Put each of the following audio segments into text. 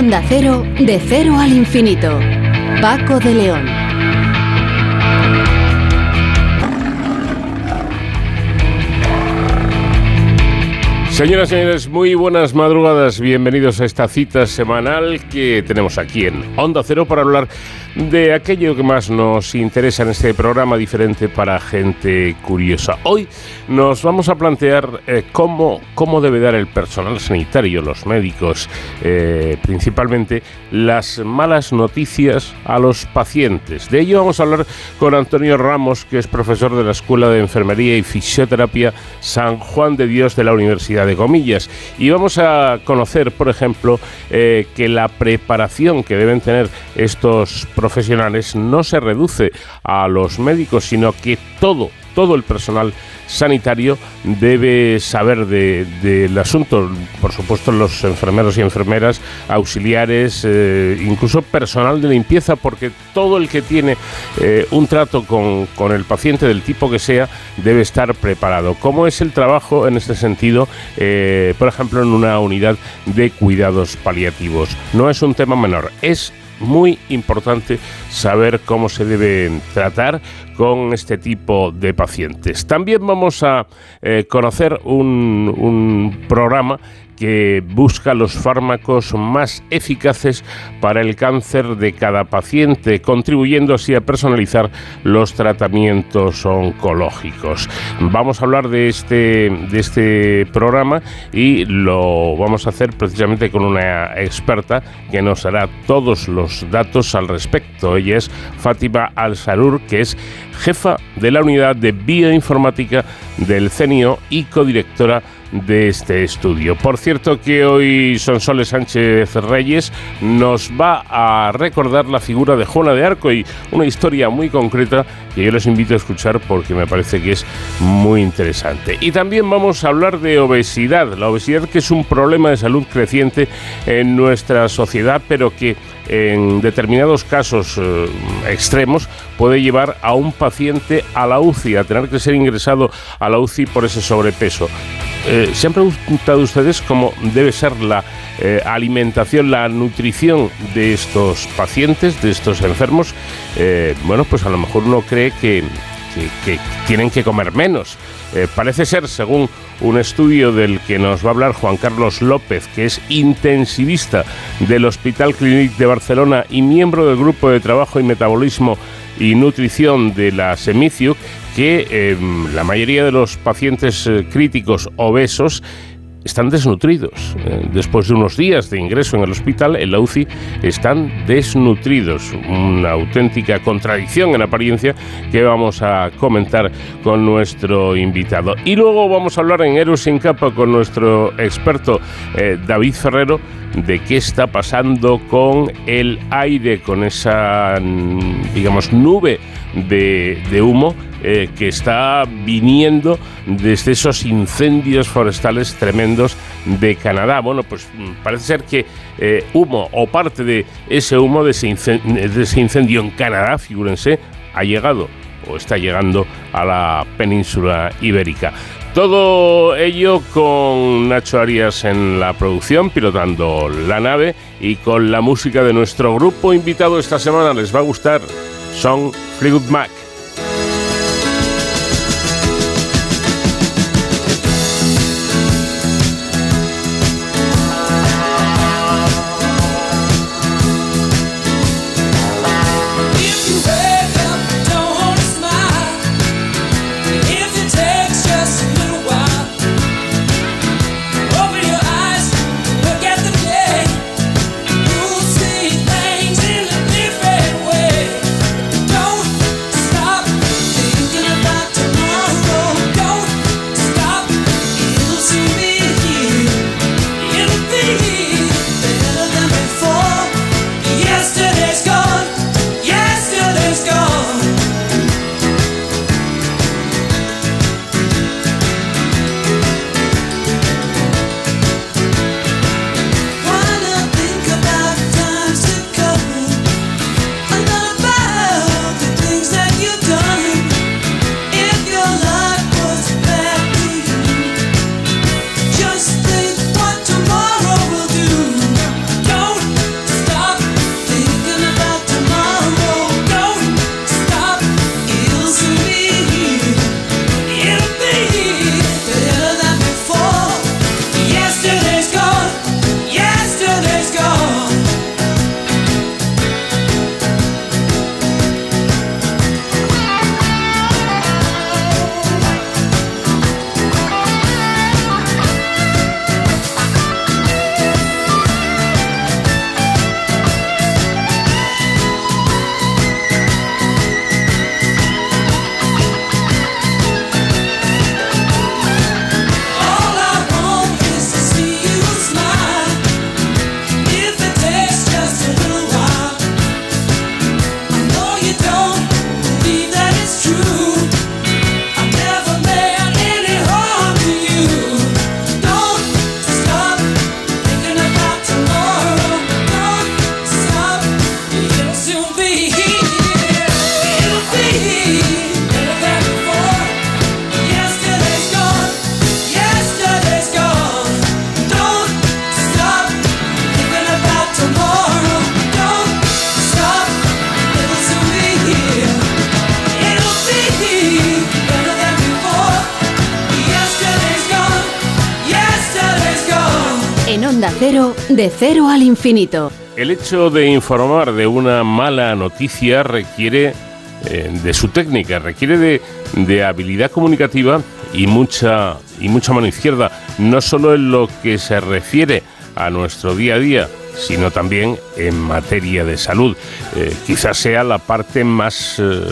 Onda Cero, de cero al infinito. Paco de León. Señoras y señores, muy buenas madrugadas. Bienvenidos a esta cita semanal que tenemos aquí en Onda Cero para hablar de aquello que más nos interesa en este programa diferente para gente curiosa. Hoy nos vamos a plantear eh, cómo, cómo debe dar el personal sanitario, los médicos, eh, principalmente las malas noticias a los pacientes. De ello vamos a hablar con Antonio Ramos, que es profesor de la Escuela de Enfermería y Fisioterapia San Juan de Dios de la Universidad de Comillas. Y vamos a conocer, por ejemplo, eh, que la preparación que deben tener estos profesionales no se reduce a los médicos, sino que todo, todo el personal sanitario debe saber del asunto. Por supuesto, los enfermeros y enfermeras, auxiliares, eh, incluso personal de limpieza, porque todo el que tiene eh, un trato con, con, el paciente del tipo que sea debe estar preparado. ¿Cómo es el trabajo en este sentido, eh, por ejemplo, en una unidad de cuidados paliativos? No es un tema menor, es muy importante saber cómo se deben tratar con este tipo de pacientes. También vamos a eh, conocer un, un programa que busca los fármacos más eficaces para el cáncer de cada paciente, contribuyendo así a personalizar los tratamientos oncológicos. Vamos a hablar de este, de este programa y lo vamos a hacer precisamente con una experta que nos dará todos los datos al respecto. Ella es Fátima Al-Sarur, que es jefa de la unidad de bioinformática del CENIO y codirectora este estudio. Por cierto que hoy Sonsoles Sánchez Reyes nos va a recordar la figura de Juana de Arco y una historia muy concreta que yo les invito a escuchar porque me parece que es muy interesante. Y también vamos a hablar de obesidad, la obesidad que es un problema de salud creciente en nuestra sociedad, pero que en determinados casos eh, extremos puede llevar a un paciente a la UCI, a tener que ser ingresado a la UCI por ese sobrepeso. Eh, ¿Se han preguntado ustedes cómo debe ser la eh, alimentación, la nutrición de estos pacientes, de estos enfermos? bueno, pues a lo mejor uno cree que, que tienen que comer menos. Parece ser, según un estudio del que nos va a hablar Juan Carlos López, que es intensivista del Hospital Clínic de Barcelona y miembro del Grupo de Trabajo y Metabolismo y Nutrición de la Semiciu, que em, la mayoría de los pacientes eh, críticos obesos están desnutridos. Eh, después de unos días de ingreso en el hospital, en la UCI, están desnutridos. Una auténtica contradicción en apariencia que vamos a comentar con nuestro invitado. Y luego vamos a hablar en Héroes capa con nuestro experto eh, David Ferrero de qué está pasando con el aire, con esa, mm, digamos, nube de, de humo eh, que está viniendo desde esos incendios forestales tremendos de Canadá. Bueno, pues mm, parece ser que eh, humo o parte de ese humo de ese, incendio, en Canadá, figúrense, ha llegado o está llegando a la península ibérica. Todo ello con Nacho Arias en la producción, pilotando la nave y con la música de nuestro grupo invitado esta semana. Les va a gustar. Son Fleetwood Mac. Cero, al infinito. El hecho de informar de una mala noticia requiere eh, de su técnica, requiere de, de, habilidad comunicativa y mucha, y mucha mano izquierda, no solo en lo que se refiere a nuestro día a día, sino también en materia de salud. Eh, quizás sea la parte más eh,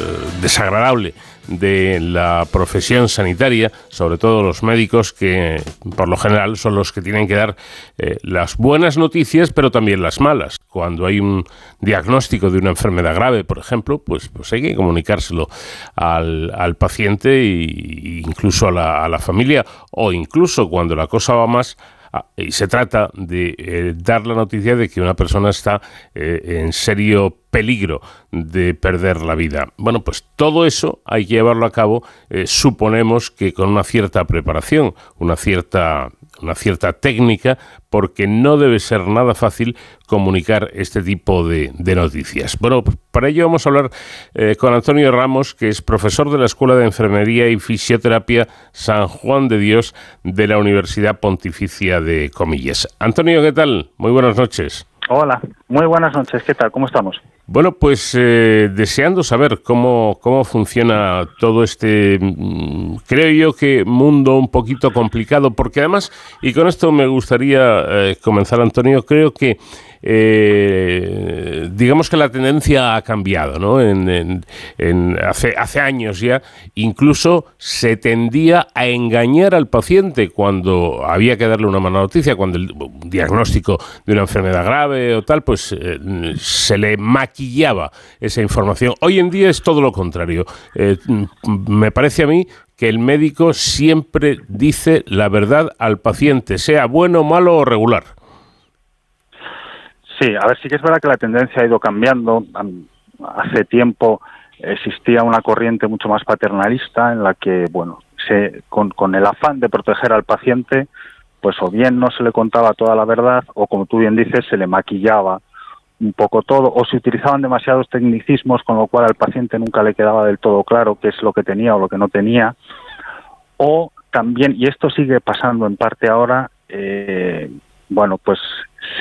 desagradable de la profesión sanitaria, sobre todo los médicos que por lo general son los que tienen que dar eh, las buenas noticias, pero también las malas. Cuando hay un diagnóstico de una enfermedad grave, por ejemplo, pues, pues hay que comunicárselo al, al paciente e incluso a la, a la familia, o incluso cuando la cosa va más y se trata de eh, dar la noticia de que una persona está eh, en serio peligro de perder la vida. Bueno, pues todo eso hay que llevarlo a cabo, eh, suponemos que con una cierta preparación, una cierta una cierta técnica, porque no debe ser nada fácil comunicar este tipo de, noticias. Bueno, para ello vamos a hablar eh, con Antonio Ramos, que es profesor de la Escuela de Enfermería y Fisioterapia San Juan de Dios de la Universidad Pontificia de Comillas. Antonio, ¿qué tal? Muy buenas noches. Hola, muy buenas noches, ¿qué tal? ¿Cómo estamos? Bueno, pues eh, deseando saber cómo, cómo funciona todo este, mm, creo yo que mundo un poquito complicado, porque además, y con esto me gustaría eh, comenzar, Antonio, creo que eh, digamos que la tendencia ha cambiado, ¿no? En, hace, hace años ya, incluso se tendía a engañar al paciente cuando había que darle una mala noticia, cuando el diagnóstico de una enfermedad grave o tal, pues eh, se le maquillaba esa información. Hoy en día es todo lo contrario. Eh, me parece a mí que el médico siempre dice la verdad al paciente, sea bueno, malo o regular. Sí, a ver, sí que es verdad que la tendencia ha ido cambiando. Hace tiempo existía una corriente mucho más paternalista en la que, bueno, se, con, el afán de proteger al paciente, pues o bien no se le contaba toda la verdad o, como tú bien dices, se le maquillaba un poco todo o se utilizaban demasiados tecnicismos con lo cual al paciente nunca le quedaba del todo claro qué es lo que tenía o lo que no tenía o también y esto sigue pasando en parte ahora eh, bueno pues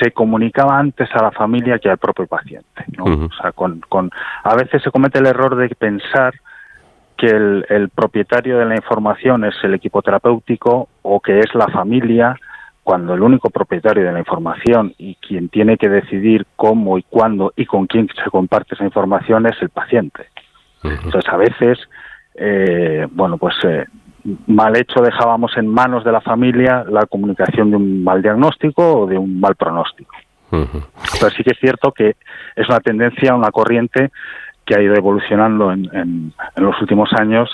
se comunicaba antes a la familia que al propio paciente. ¿no? O sea, con, con, a veces se comete el error de pensar que el, el, propietario de la información es el equipo terapéutico o que es la familia, cuando el único propietario de la información y quien tiene que decidir cómo y cuándo y con quién se comparte esa información es el paciente. Entonces, a veces, eh, bueno, pues eh, mal hecho dejábamos en manos de la familia la comunicación de un mal diagnóstico o de un mal pronóstico. Pero sí que es cierto que es una tendencia, una corriente que ha ido evolucionando en, en, los últimos años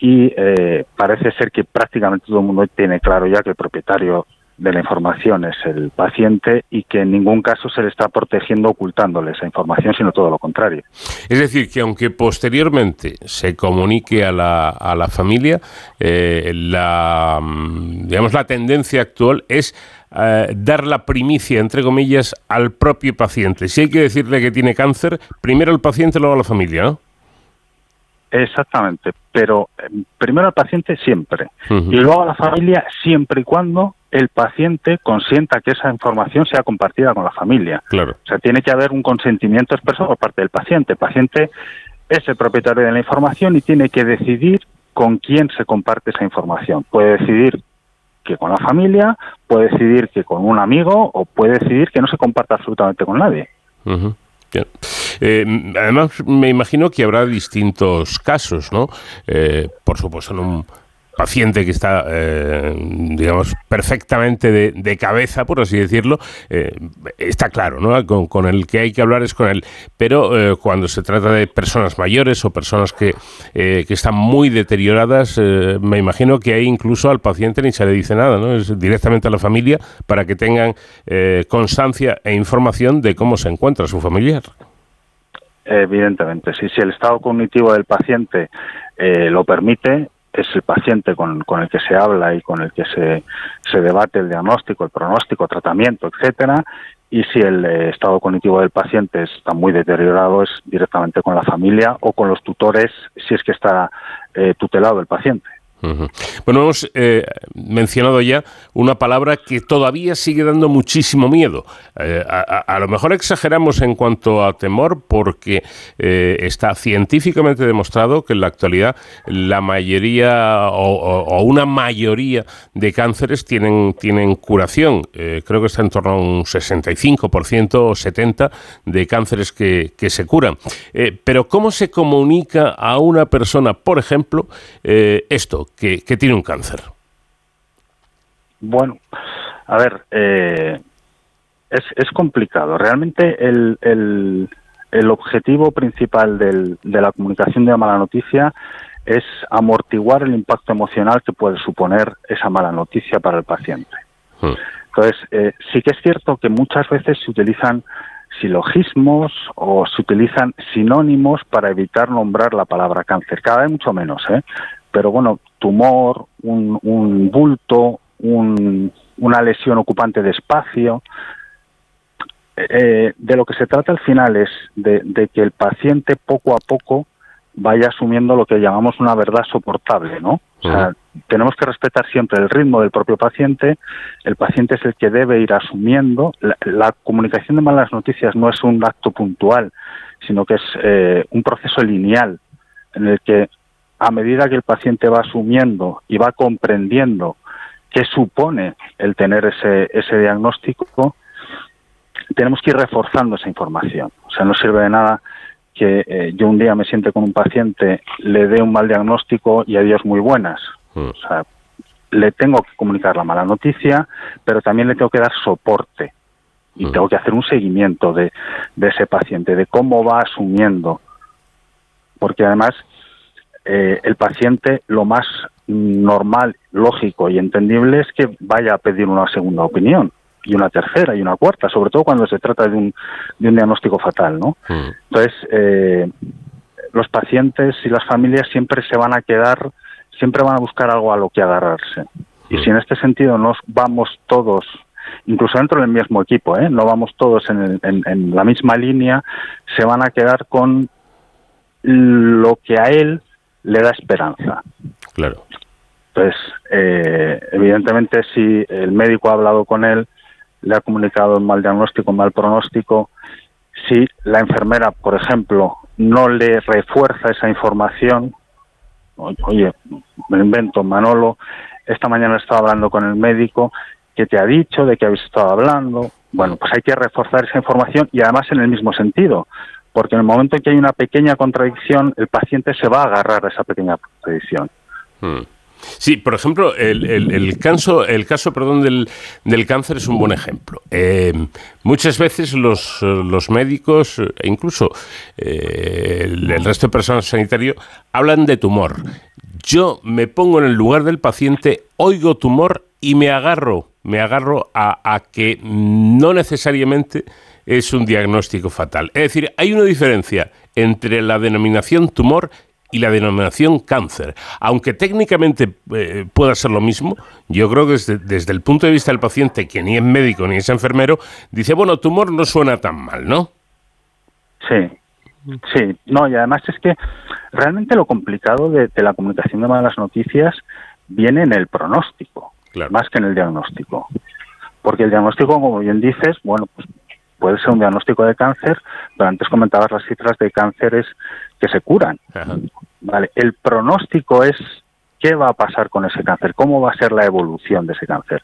y eh, parece ser que prácticamente todo el mundo tiene claro ya que el propietario de la información es el paciente y que en ningún caso se le está protegiendo ocultándole esa información, sino todo lo contrario. Es decir, que aunque posteriormente se comunique a la, a la familia, eh, la, mm, digamos, la tendencia actual es eh, dar la primicia, entre comillas, al propio paciente. Si hay que decirle que tiene cáncer, primero el paciente, luego la familia, ¿no? Exactamente, pero eh, primero al paciente siempre y luego a la familia siempre y cuando el paciente consienta que esa información sea compartida con la familia. Claro. O sea, tiene que haber un consentimiento expreso por parte del paciente. El paciente es el propietario de la información y tiene que decidir con quién se comparte esa información. Puede decidir que con la familia, puede decidir que con un amigo o puede decidir que no se comparta absolutamente con nadie. Eh, además, me imagino que habrá distintos casos, ¿no? Eh, por supuesto, en un paciente que está, eh, digamos, perfectamente de, cabeza, por así decirlo, eh, está claro, ¿no? Con, el que hay que hablar es con él. Pero eh, cuando se trata de personas mayores o personas que, que están muy deterioradas, me imagino que ahí incluso al paciente ni se le dice nada, ¿no? Es directamente a la familia para que tengan constancia e información de cómo se encuentra su familiar. Evidentemente, sí, si el estado cognitivo del paciente lo permite, es el paciente con, el que se habla y con el que se, se debate el diagnóstico, el pronóstico, tratamiento, etcétera, y si el eh, estado cognitivo del paciente está muy deteriorado es directamente con la familia o con los tutores si es que está eh, tutelado el paciente. Bueno, hemos eh, mencionado ya una palabra que todavía sigue dando muchísimo miedo. Eh, a, lo mejor exageramos en cuanto a temor porque eh, está científicamente demostrado que en la actualidad la mayoría o, una mayoría de cánceres tienen, tienen curación. creo que está en torno a un 65% o 70% de cánceres que, se curan. pero ¿cómo se comunica a una persona, por ejemplo, esto? Que, tiene un cáncer? Bueno, a ver, eh, es, es, complicado. Realmente el, el, el objetivo principal del, de la comunicación de la mala noticia es amortiguar el impacto emocional que puede suponer esa mala noticia para el paciente. Hmm. Entonces, eh, sí que es cierto que muchas veces se utilizan silogismos o se utilizan sinónimos para evitar nombrar la palabra cáncer. Cada vez mucho menos, ¿eh? Pero bueno, tumor, un, bulto, una lesión ocupante de espacio. Eh, de lo que se trata al final es de, que el paciente poco a poco vaya asumiendo lo que llamamos una verdad soportable, ¿no? O sea, tenemos que respetar siempre el ritmo del propio paciente. El paciente es el que debe ir asumiendo. La, comunicación de malas noticias no es un acto puntual, sino que es eh, un proceso lineal en el que a medida que el paciente va asumiendo y va comprendiendo qué supone el tener ese, ese diagnóstico, tenemos que ir reforzando esa información. O sea, no sirve de nada que eh, yo un día me siente con un paciente, le dé un mal diagnóstico y adiós muy buenas. Mm. O sea, le tengo que comunicar la mala noticia, pero también le tengo que dar soporte y mm. tengo que hacer un seguimiento de, de ese paciente, de cómo va asumiendo. Porque además eh, el paciente lo más normal, lógico y entendible es que vaya a pedir una segunda opinión y una tercera y una cuarta, sobre todo cuando se trata de un, de un diagnóstico fatal, ¿no? Mm. Entonces, eh, los pacientes y las familias siempre se van a quedar, siempre van a buscar algo a lo que agarrarse. Y mm. si en este sentido nos vamos todos, incluso dentro del mismo equipo, ¿eh? no vamos todos en, en la misma línea, se van a quedar con lo que a él le da esperanza. Claro. Entonces, eh, evidentemente, si el médico ha hablado con él, le ha comunicado un mal diagnóstico, un mal pronóstico, si la enfermera, por ejemplo, no le refuerza esa información, oye, me invento, Manolo, esta mañana estaba hablando con el médico, que te ha dicho de que habéis estado hablando? Bueno, pues hay que reforzar esa información y además en el mismo sentido porque en el momento en que hay una pequeña contradicción, el paciente se va a agarrar a esa pequeña contradicción. Hmm. Sí, por ejemplo, el, caso, el caso perdón, del, cáncer es un buen ejemplo. Eh, muchas veces los, médicos e incluso eh, el, resto de personal sanitario hablan de tumor. Yo me pongo en el lugar del paciente, oigo tumor y me agarro, me agarro a que no necesariamente es un diagnóstico fatal. Es decir, hay una diferencia entre la denominación tumor y la denominación cáncer. Aunque técnicamente eh, pueda ser lo mismo, yo creo que desde, el punto de vista del paciente, que ni es médico ni es enfermero, dice, bueno, tumor no suena tan mal, ¿no? Sí, sí. No, y además es que realmente lo complicado de, la comunicación de malas noticias viene en el pronóstico, más que en el diagnóstico. Porque el diagnóstico, como bien dices, bueno, pues puede ser un diagnóstico de cáncer, pero antes comentabas las cifras de cánceres que se curan. Vale, el pronóstico es qué va a pasar con ese cáncer, cómo va a ser la evolución de ese cáncer.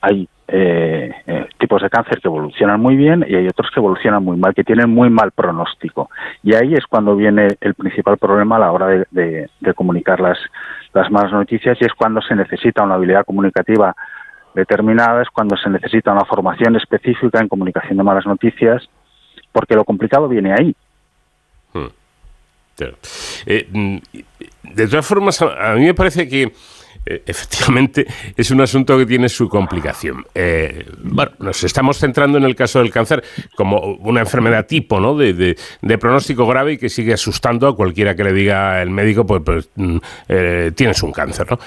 Hay eh, eh, tipos de cáncer que evolucionan muy bien y hay otros que evolucionan muy mal, que tienen muy mal pronóstico. Y ahí es cuando viene el principal problema a la hora de, de comunicar las, las malas noticias y es cuando se necesita una habilidad comunicativa determinadas cuando se necesita una formación específica en comunicación de malas noticias, porque lo complicado viene ahí. Hmm. Eh, mm, de todas formas, a, mí me parece que eh, efectivamente es un asunto que tiene su complicación. Eh, bueno, nos estamos centrando en el caso del cáncer como una enfermedad tipo, ¿no? De, pronóstico grave y que sigue asustando a cualquiera que le diga el médico, pues, pues mm, tienes un cáncer, ¿no?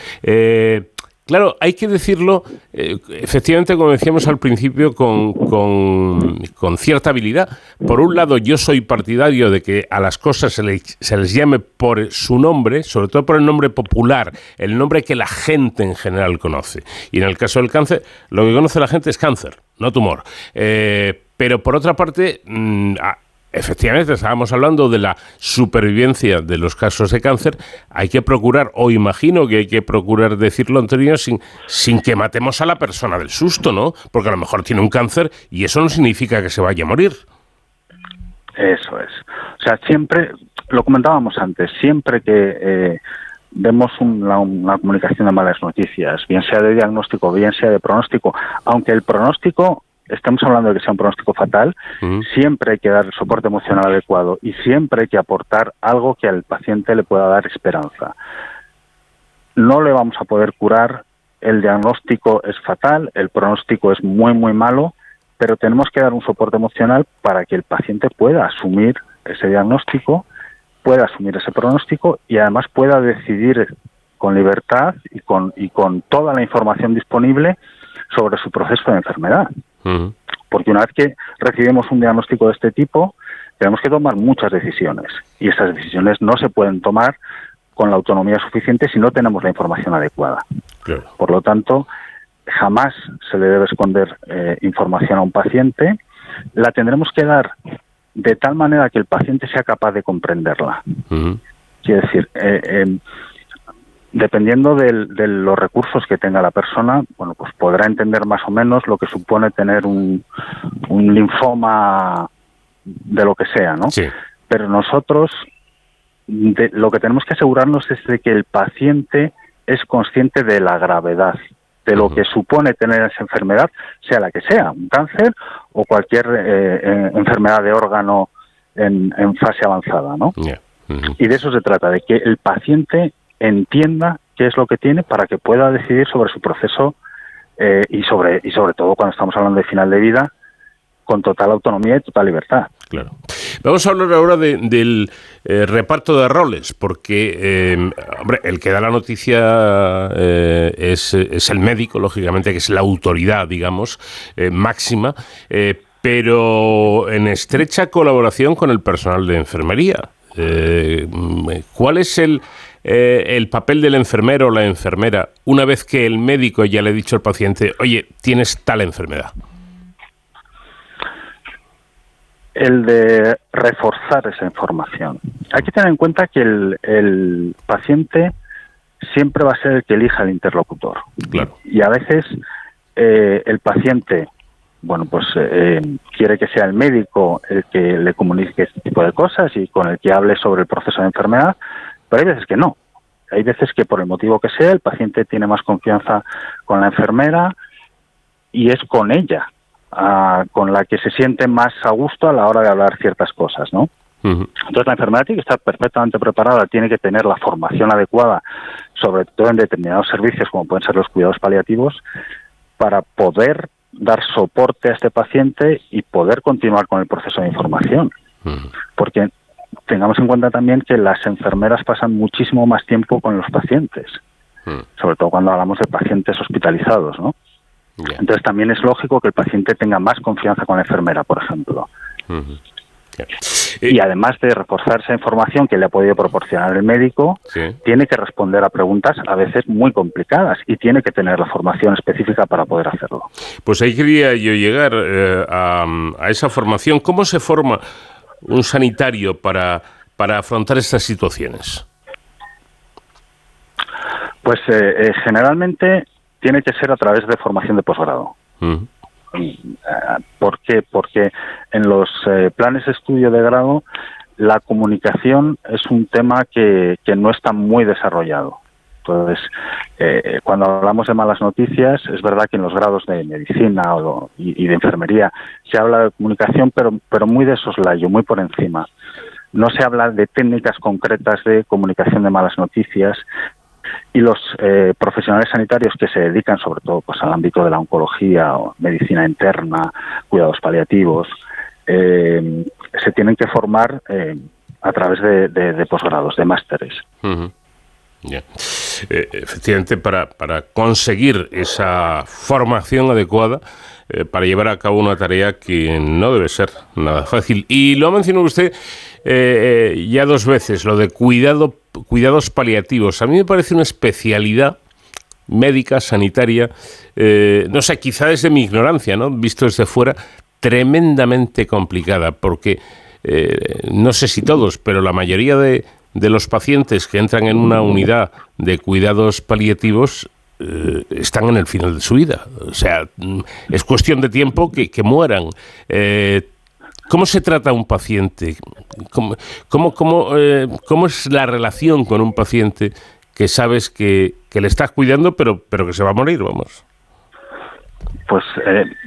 Claro, hay que decirlo, eh, efectivamente, como decíamos al principio, con, con, cierta habilidad. Por un lado, yo soy partidario de que a las cosas se les, se les, llame por su nombre, sobre todo por el nombre popular, el nombre que la gente en general conoce. Y en el caso del cáncer, lo que conoce la gente es cáncer, no tumor. Eh, pero por otra parte, mm, efectivamente estábamos hablando de la supervivencia de los casos de cáncer, hay que procurar, o imagino que hay que procurar decirlo anterior sin, sin que matemos a la persona del susto, ¿no? Porque a lo mejor tiene un cáncer y eso no significa que se vaya a morir. Eso es. O sea, siempre, lo comentábamos antes, siempre que eh, vemos una, una comunicación de malas noticias, bien sea de diagnóstico, bien sea de pronóstico, aunque el pronóstico estamos hablando de que sea un pronóstico fatal, siempre hay que dar el soporte emocional adecuado y siempre hay que aportar algo que al paciente le pueda dar esperanza. No le vamos a poder curar, el diagnóstico es fatal, el pronóstico es muy, muy malo, pero tenemos que dar un soporte emocional para que el paciente pueda asumir ese diagnóstico, pueda asumir ese pronóstico y además pueda decidir con libertad y con, y con toda la información disponible sobre su proceso de enfermedad. Porque una vez que recibimos un diagnóstico de este tipo, tenemos que tomar muchas decisiones. Y esas decisiones no se pueden tomar con la autonomía suficiente si no tenemos la información adecuada. Por lo tanto, jamás se le debe esconder eh, información a un paciente, la tendremos que dar de tal manera que el paciente sea capaz de comprenderla. Quiere decir, eh, em, dependiendo de, los recursos que tenga la persona, bueno, pues podrá entender más o menos lo que supone tener un, linfoma de lo que sea, ¿no? Sí. Pero nosotros lo que tenemos que asegurarnos es de que el paciente es consciente de la gravedad de lo que supone tener esa enfermedad, sea la que sea, un cáncer o cualquier eh, eh, enfermedad de órgano en, fase avanzada, ¿no? Y de eso se trata, de que el paciente entienda qué es lo que tiene para que pueda decidir sobre su proceso eh, y sobre y sobre todo cuando estamos hablando de final de vida con total autonomía y total libertad. Claro. Vamos a hablar ahora del eh, reparto de roles, porque eh, hombre, el que da la noticia es, es, el médico, lógicamente, que es la autoridad, digamos, máxima, pero en estrecha colaboración con el personal de enfermería. ¿Cuál es el, eh, el papel del enfermero o la enfermera una vez que el médico ya le ha dicho al paciente, oye, tienes tal enfermedad? El de reforzar esa información. Hay que tener en cuenta que el, paciente siempre va a ser el que elija el interlocutor. Claro. Y a veces eh, el paciente, bueno, pues eh, quiere que sea el médico el que le comunique este tipo de cosas y con el que hable sobre el proceso de enfermedad, pero hay veces que no. Hay veces que por el motivo que sea el paciente tiene más confianza con la enfermera y es con ella ah, con la que se siente más a gusto a la hora de hablar ciertas cosas, ¿no? Entonces la enfermera tiene que estar perfectamente preparada, tiene que tener la formación adecuada, sobre todo en determinados servicios como pueden ser los cuidados paliativos, para poder dar soporte a este paciente y poder continuar con el proceso de información. Porque tengamos en cuenta también que las enfermeras pasan muchísimo más tiempo con los pacientes, hmm. sobre todo cuando hablamos de pacientes hospitalizados, ¿no? Entonces también es lógico que el paciente tenga más confianza con la enfermera, por ejemplo. Y además de reforzar esa información que le ha podido proporcionar el médico, tiene que responder a preguntas a veces muy complicadas y tiene que tener la formación específica para poder hacerlo. Pues ahí quería yo llegar eh, a, a, esa formación. ¿Cómo se forma un sanitario para, para afrontar estas situaciones? Pues eh, eh, generalmente tiene que ser a través de formación de posgrado. Mm. Eh, ¿Por qué? Porque en los planes de estudio de grado la comunicación es un tema que, que no está muy desarrollado. Entonces, eh, cuando hablamos de malas noticias, es verdad que en los grados de medicina y, de enfermería se habla de comunicación, pero, pero muy de soslayo, muy por encima. No se habla de técnicas concretas de comunicación de malas noticias y los eh, profesionales sanitarios que se dedican sobre todo pues, al ámbito de la oncología o medicina interna, cuidados paliativos, eh, se tienen que formar a través de, posgrados, de másteres. Eh, efectivamente para, para conseguir esa formación adecuada eh, para llevar a cabo una tarea que no debe ser nada fácil. Y lo ha mencionado usted eh, ya dos veces, lo de cuidado, cuidados paliativos. A mí me parece una especialidad médica, sanitaria, no sé, quizá desde mi ignorancia, ¿no? Visto desde fuera, tremendamente complicada, porque no sé si todos, pero la mayoría de, de los pacientes que entran en una unidad de cuidados paliativos eh, están en el final de su vida. O sea, mm, es cuestión de tiempo que, mueran. Eh, ¿Cómo se trata a un paciente? ¿Cómo, cómo, cómo, eh, ¿Cómo, es la relación con un paciente que sabes que, que, le estás cuidando, pero, pero que se va a morir, vamos? Pues,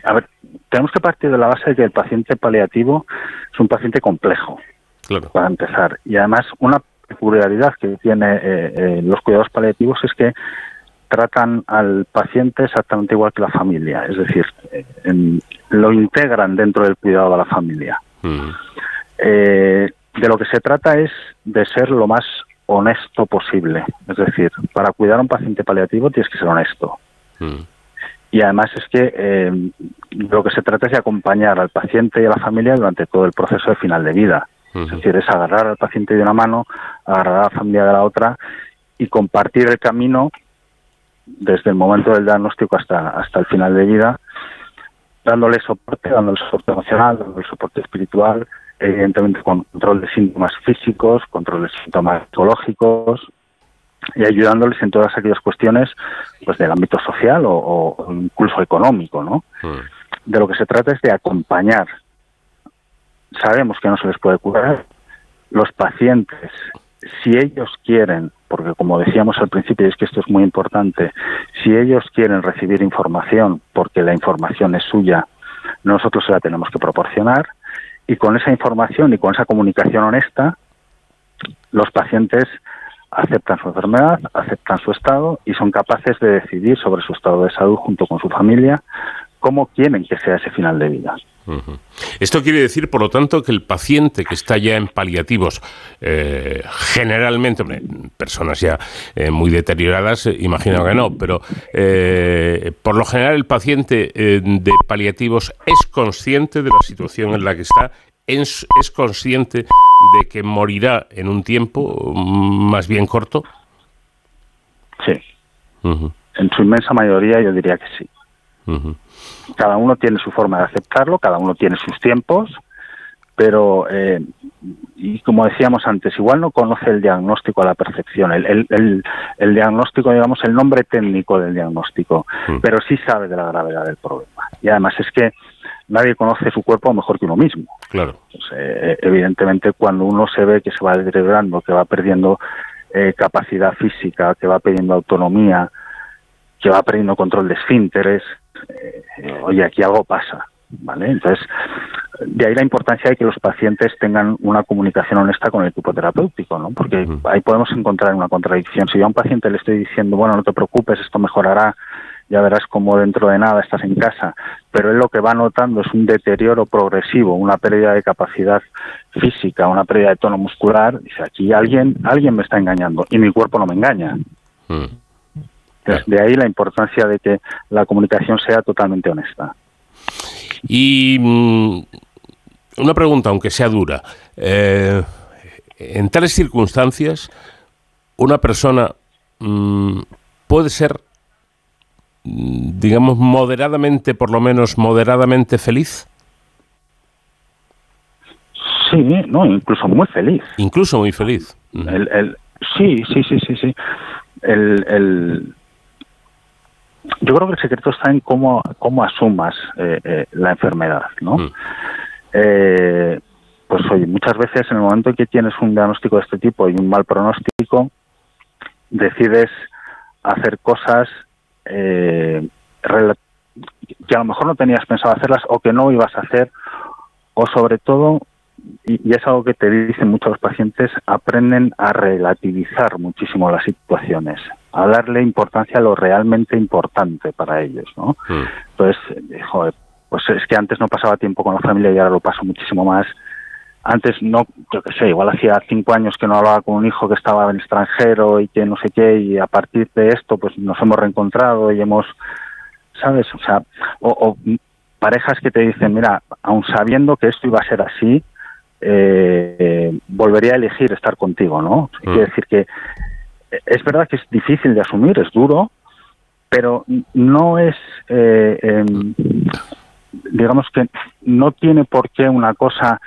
a ver, tenemos que partir de la base de que el paciente paliativo es un paciente complejo, claro. para empezar. Y además, una peculiaridad que tiene eh, eh, los cuidados paliativos es que tratan al paciente exactamente igual que la familia, es decir, eh, lo integran dentro del cuidado de la familia. Mm. de lo que se trata es de ser lo más honesto posible, es decir, para cuidar a un paciente paliativo tienes que ser honesto. Mm. Y además es que lo que se trata es de acompañar al paciente y a la familia durante todo el proceso de final de vida. Es decir, es agarrar al paciente de una mano, agarrar a la familia de la otra y compartir el camino desde el momento del diagnóstico hasta, hasta el final de vida, dándole soporte, dándole soporte emocional, dándole soporte espiritual, evidentemente con control de síntomas físicos, control de síntomas psicológicos y ayudándoles en todas aquellas cuestiones pues del ámbito social o, incluso económico, ¿no? De lo que se trata es de acompañar sabemos que no se les puede curar. Los pacientes, si ellos quieren, porque como decíamos al principio, y es que esto es muy importante, si ellos quieren recibir información, porque la información es suya, nosotros se la tenemos que proporcionar, y con esa información y con esa comunicación honesta, los pacientes aceptan su enfermedad, aceptan su estado y son capaces de decidir sobre su estado de salud junto con su familia cómo quieren que sea ese final de vida. Esto quiere decir, por lo tanto, que el paciente que está ya en paliativos, eh, generalmente, personas ya eh, muy deterioradas, eh, imagino que no, pero por lo general el paciente de paliativos es consciente de la situación en la que está, es, es consciente de que morirá en un tiempo mm, más bien corto. Sí. En su inmensa mayoría yo diría que sí. Cada uno tiene su forma de aceptarlo, cada uno tiene sus tiempos, pero, eh, y como decíamos antes, igual no conoce el diagnóstico a la perfección, el, el, el, diagnóstico, digamos, el nombre técnico del diagnóstico, mm. pero sí sabe de la gravedad del problema. Y además es que nadie conoce su cuerpo mejor que uno mismo. Claro. Eh, evidentemente, cuando uno se ve que se va deteriorando, que va perdiendo eh, capacidad física, que va perdiendo autonomía, que va perdiendo control de esfínteres, eh, oye, aquí algo pasa, ¿vale? Entonces, de ahí la importancia de que los pacientes tengan una comunicación honesta con el equipo terapéutico, ¿no? Porque ahí podemos encontrar una contradicción. Si yo a un paciente le estoy diciendo, bueno, no te preocupes, esto mejorará, ya verás cómo dentro de nada estás en casa, pero él lo que va notando es un deterioro progresivo, una pérdida de capacidad física, una pérdida de tono muscular, dice, aquí alguien, alguien me está engañando y mi cuerpo no me engaña. Mm. De ahí la importancia de que la comunicación sea totalmente honesta. Y mm, una pregunta, aunque sea dura. Eh, en tales circunstancias, una persona mm, puede ser, mm, digamos, moderadamente, por lo menos moderadamente feliz. Sí, no, incluso muy feliz. Incluso muy feliz. El, sí, sí, sí, sí, sí. el, yo creo que el secreto está en cómo, cómo asumas eh, eh, la enfermedad, ¿no? Mm. Eh, pues oye, muchas veces en el momento en que tienes un diagnóstico de este tipo y un mal pronóstico, decides hacer cosas que a lo mejor no tenías pensado hacerlas o que no ibas a hacer, o sobre todo y, es algo que te dicen muchos pacientes, aprenden a relativizar muchísimo las situaciones, a darle importancia a lo realmente importante para ellos, ¿no? Mm. Entonces, joder, pues es que antes no pasaba tiempo con la familia y ahora lo paso muchísimo más. antes no, yo qué sé, igual hacía cinco años que no hablaba con un hijo que estaba en extranjero y que no sé qué, y a partir de esto pues nos hemos reencontrado y hemos, ¿sabes? O sea, o, parejas que te dicen, mira, aun sabiendo que esto iba a ser así, eh, volvería a elegir estar contigo, ¿no? Mm. Quiere decir que es verdad que es difícil de asumir, es duro, pero no es, eh, em, digamos que no tiene por qué una cosa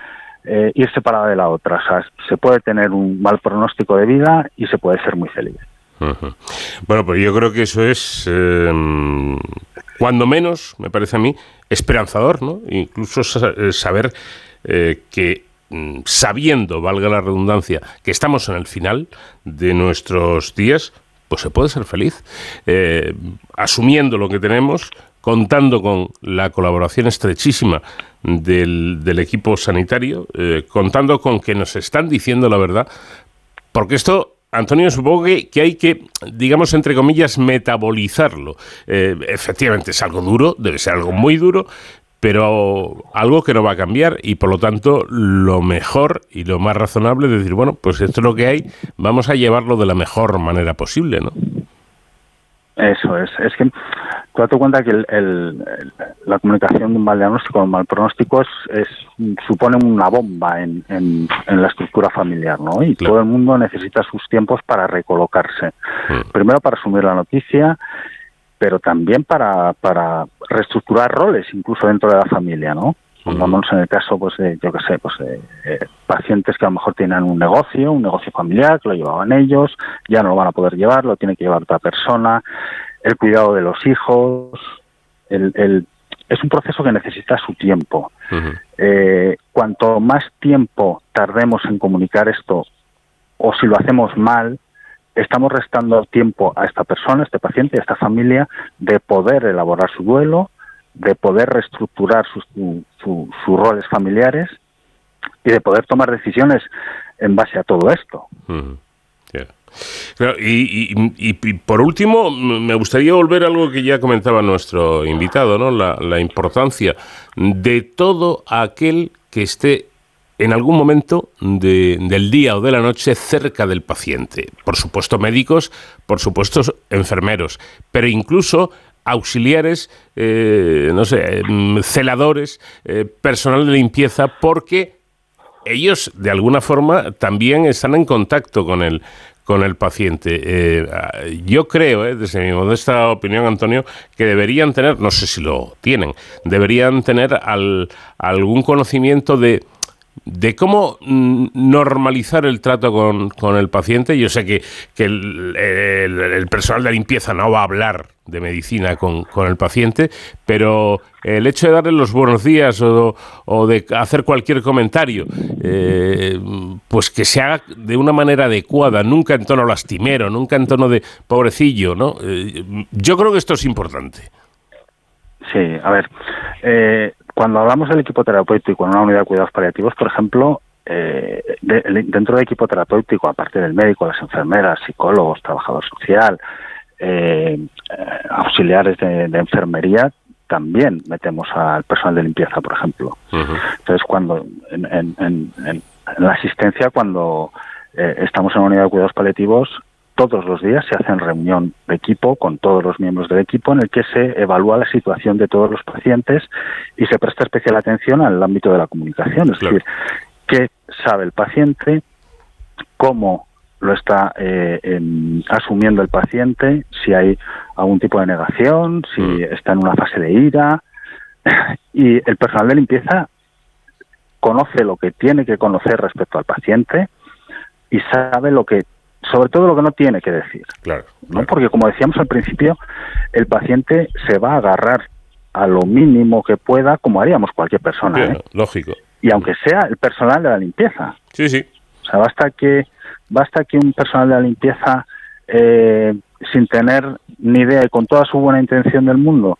eh, ir separada de la otra. O sea, se puede tener un mal pronóstico de vida y se puede ser muy feliz. Bueno, pues yo creo que eso es, em, cuando menos, me parece a mí, esperanzador, ¿no? Incluso eh, saber que mm, sabiendo, valga la redundancia, que estamos en el final de nuestros días, pues se puede ser feliz, eh, asumiendo lo que tenemos, contando con la colaboración estrechísima del, equipo sanitario, eh, contando con que nos están diciendo la verdad, porque esto Antonio, supongo que, hay que, digamos, entre comillas, metabolizarlo. Eh, efectivamente, es algo duro, debe ser algo muy duro, pero algo que no va a cambiar y por lo tanto lo mejor y lo más razonable es decir, bueno, pues esto es lo que hay, vamos a llevarlo de la mejor manera posible, ¿no? Eso es, es que tú date cuenta que el, la comunicación de un mal diagnóstico o un mal pronóstico es, supone una bomba en, en, la estructura familiar, ¿no? Y todo el mundo necesita sus tiempos para recolocarse. Mm. Primero para asumir la noticia pero también para, para reestructurar roles incluso dentro de la familia, ¿no? Pongámonos en el caso, pues, de, yo qué sé, pues, eh, pacientes que a lo mejor tienen un negocio, un negocio familiar, que lo llevaban ellos, ya no lo van a poder llevar, lo tiene que llevar otra persona, el cuidado de los hijos, el, el es un proceso que necesita su tiempo. eh, cuanto más tiempo tardemos en comunicar esto, o si lo hacemos mal, estamos restando tiempo a esta persona, a este paciente, a esta familia, de poder elaborar su duelo, de poder reestructurar sus, roles familiares y de poder tomar decisiones en base a todo esto. y, por último, me gustaría volver a algo que ya comentaba nuestro invitado, ¿no? la importancia de todo aquel que esté en algún momento del día o de la noche cerca del paciente. Por supuesto médicos, por supuesto enfermeros, pero incluso auxiliares, eh, no sé, mm, celadores, eh, personal de limpieza, porque ellos de alguna forma también están en contacto con el, con el paciente. Eh, yo creo, desde mi modesta opinión, Antonio, que deberían tener, no sé si lo tienen, deberían tener algún conocimiento de de cómo mm, normalizar el trato con, el paciente. Yo sé que, el, personal de limpieza no va a hablar de medicina con, el paciente, pero el hecho de darle los buenos días o, de hacer cualquier comentario, eh, pues que se haga de una manera adecuada, nunca en tono lastimero, nunca en tono de pobrecillo, ¿no? Eh, yo creo que esto es importante. Sí, a ver, eh, cuando hablamos del equipo terapéutico en una unidad de cuidados paliativos, por ejemplo, eh, dentro del equipo terapéutico, aparte del médico, las enfermeras, psicólogos, trabajador social, eh, auxiliares de, enfermería, también metemos al personal de limpieza, por ejemplo. Entonces, cuando en, la asistencia, cuando eh, estamos en una unidad de cuidados paliativos, todos los días se hace reunión de equipo con todos los miembros del equipo en el que se evalúa la situación de todos los pacientes y se presta especial atención al ámbito de la comunicación, es decir, qué sabe el paciente, cómo lo está eh, asumiendo el paciente, si hay algún tipo de negación, si mm. está en una fase de ira. Y el personal de limpieza conoce lo que tiene que conocer respecto al paciente y sabe lo que sobre todo lo que no tiene que decir. Claro, ¿no? Porque como decíamos al principio, el paciente se va a agarrar a lo mínimo que pueda, como haríamos cualquier persona. ¿eh? Lógico. Y aunque sea el personal de la limpieza. Sí, sí. O sea, basta que, basta que un personal de la limpieza, eh, sin tener ni idea y con toda su buena intención del mundo,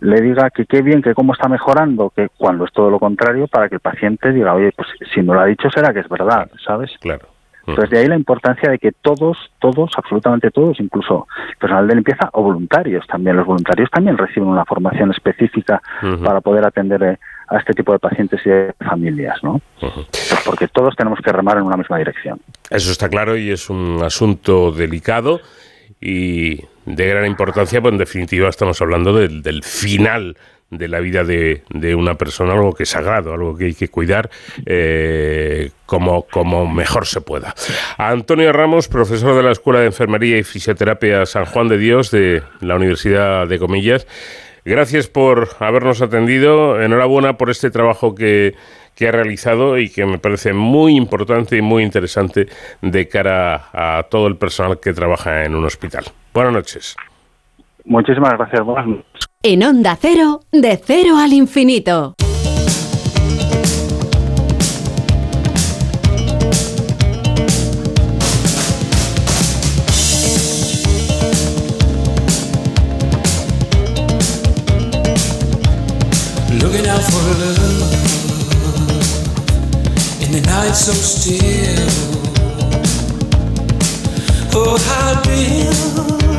le diga que qué bien, que cómo está mejorando, que cuando es todo lo contrario, para que el paciente diga, oye, pues si no lo ha dicho será que es verdad, ¿sabes? Claro. Entonces, de ahí la importancia de que todos, todos, absolutamente todos, incluso personal de limpieza o voluntarios también, los voluntarios también reciben una formación específica para poder atender eh, a este tipo de pacientes y de familias, ¿no? Porque todos tenemos que remar en una misma dirección. Eso está claro y es un asunto delicado y de gran importancia, pues en definitiva estamos hablando del, del final de la vida de, de, una persona, algo que es sagrado, algo que hay que cuidar eh, como, como mejor se pueda. Antonio Ramos, profesor de la Escuela de Enfermería y Fisioterapia San Juan de Dios de la Universidad de Comillas, gracias por habernos atendido. Enhorabuena por este trabajo que, que ha realizado y que me parece muy importante y muy interesante de cara a todo el personal que trabaja en un hospital. Buenas noches. Muchísimas gracias. Buenas noches. En Onda Cero, de cero al infinito. Looking out for love in the night so still. Oh, how build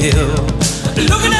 hill, looking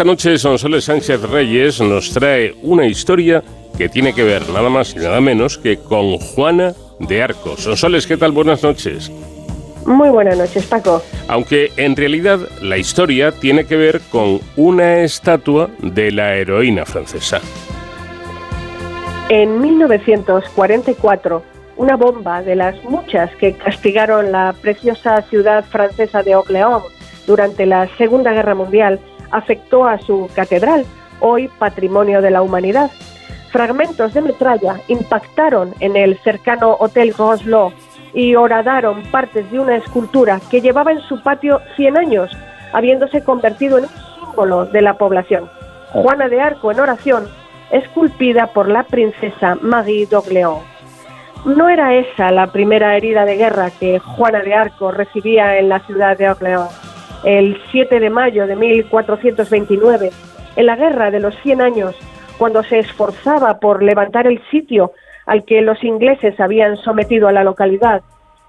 Esta noche Sonsoles Sánchez Reyes nos trae una historia que tiene que ver nada más y nada menos que con Juana de Arco. Sonsoles, ¿qué tal? Buenas noches. Muy buenas noches, Paco. Aunque en realidad la historia tiene que ver con una estatua de la heroína francesa. En 1944, una bomba de las muchas que castigaron la preciosa ciudad francesa de Orléans durante la Segunda Guerra Mundial afectó a su catedral, hoy patrimonio de la humanidad. Fragmentos de metralla impactaron en el cercano Hotel Groslo y horadaron partes de una escultura que llevaba en su patio 100 años, habiéndose convertido en un símbolo de la población. Juana de Arco en oración, esculpida por la princesa Marie d'Orléans. No era esa la primera herida de guerra que Juana de Arco recibía en la ciudad de Orleans. El 7 de mayo de 1429, en la Guerra de los Cien Años, cuando se esforzaba por levantar el sitio al que los ingleses habían sometido a la localidad,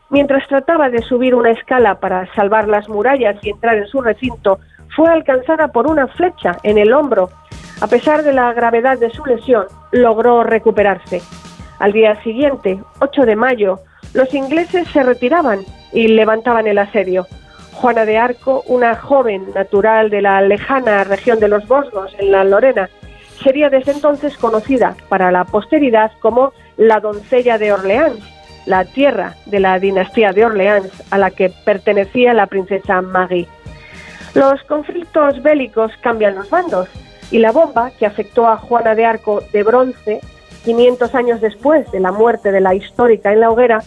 mientras trataba de subir una escala para salvar las murallas y entrar en su recinto, fue alcanzada por una flecha en el hombro. A pesar de la gravedad de su lesión, logró recuperarse. Al día siguiente, 8 de mayo, los ingleses se retiraban y levantaban el asedio. Juana de Arco, una joven natural de la lejana región de los Vosgos, en la Lorena, sería desde entonces conocida para la posteridad como la doncella de Orleans, la tierra de la dinastía de Orleans a la que pertenecía la princesa Marie. Los conflictos bélicos cambian los bandos y la bomba que afectó a Juana de Arco de bronce 500 años después de la muerte de la histórica en la hoguera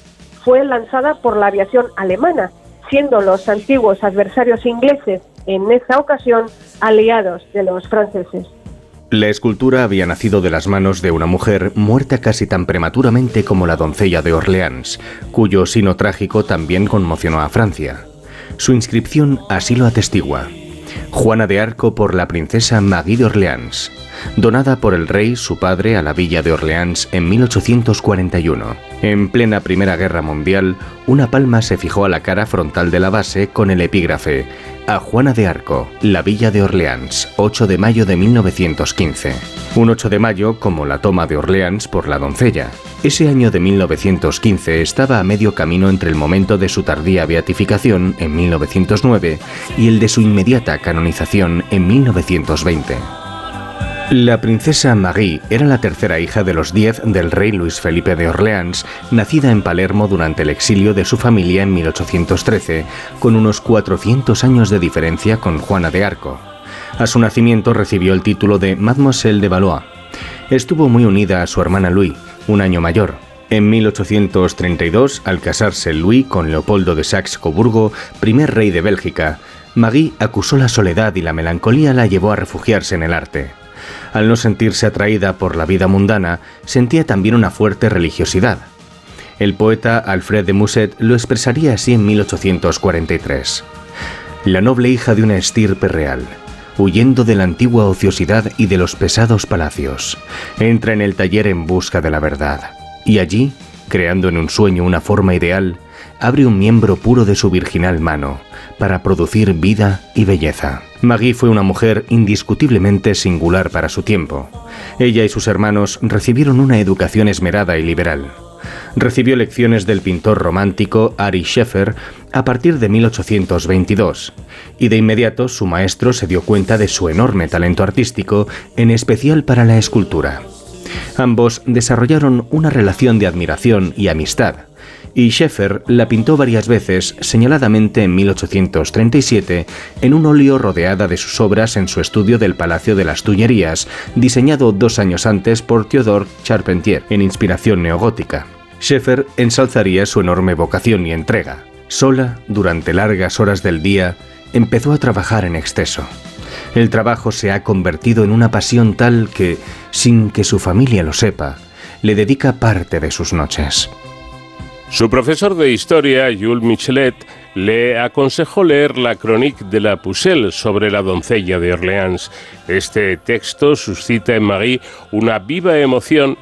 fue lanzada por la aviación alemana, siendo los antiguos adversarios ingleses en esa ocasión aliados de los franceses. La escultura había nacido de las manos de una mujer muerta casi tan prematuramente como la doncella de Orleans, cuyo sino trágico también conmocionó a Francia. Su inscripción así lo atestigua. Juana de Arco por la princesa Marie de Orleans, donada por el rey su padre a la villa de Orleans en 1841. En plena Primera Guerra Mundial, una palma se fijó a la cara frontal de la base con el epígrafe a Juana de Arco, la villa de Orleans, 8 de mayo de 1915. Un 8 de mayo como la toma de Orleans por la doncella. Ese año de 1915 estaba a medio camino entre el momento de su tardía beatificación en 1909 y el de su inmediata canonización en 1920. La princesa Marie era la tercera hija de los diez del rey Luis Felipe de Orleans, nacida en Palermo durante el exilio de su familia en 1813, con unos 400 años de diferencia con Juana de Arco. A su nacimiento recibió el título de Mademoiselle de Valois. Estuvo muy unida a su hermana Louis, un año mayor. En 1832, al casarse Louis con Leopoldo de Saxe-Coburgo, primer rey de Bélgica, Marie acusó la soledad y la melancolía la llevó a refugiarse en el arte. Al no sentirse atraída por la vida mundana, sentía también una fuerte religiosidad. El poeta Alfred de Musset lo expresaría así en 1843. La noble hija de una estirpe real, huyendo de la antigua ociosidad y de los pesados palacios, entra en el taller en busca de la verdad, y allí, creando en un sueño una forma ideal, abre un miembro puro de su virginal mano, para producir vida y belleza. Maggie fue una mujer indiscutiblemente singular para su tiempo. Ella y sus hermanos recibieron una educación esmerada y liberal. Recibió lecciones del pintor romántico Ari Scheffer a partir de 1822, y de inmediato su maestro se dio cuenta de su enorme talento artístico, en especial para la escultura. Ambos desarrollaron una relación de admiración y amistad, y Scheffer la pintó varias veces, señaladamente en 1837, en un óleo rodeada de sus obras en su estudio del Palacio de las Tullerías, diseñado dos años antes por Theodore Charpentier, en inspiración neogótica. Scheffer ensalzaría su enorme vocación y entrega. Sola, durante largas horas del día, empezó a trabajar en exceso. El trabajo se ha convertido en una pasión tal que, sin que su familia lo sepa, le dedica parte de sus noches. Su profesor de historia, Jules Michelet, le aconsejó leer la Chronique de la Pucelle sobre la doncella de Orleans. Este texto suscita en Marie una viva emoción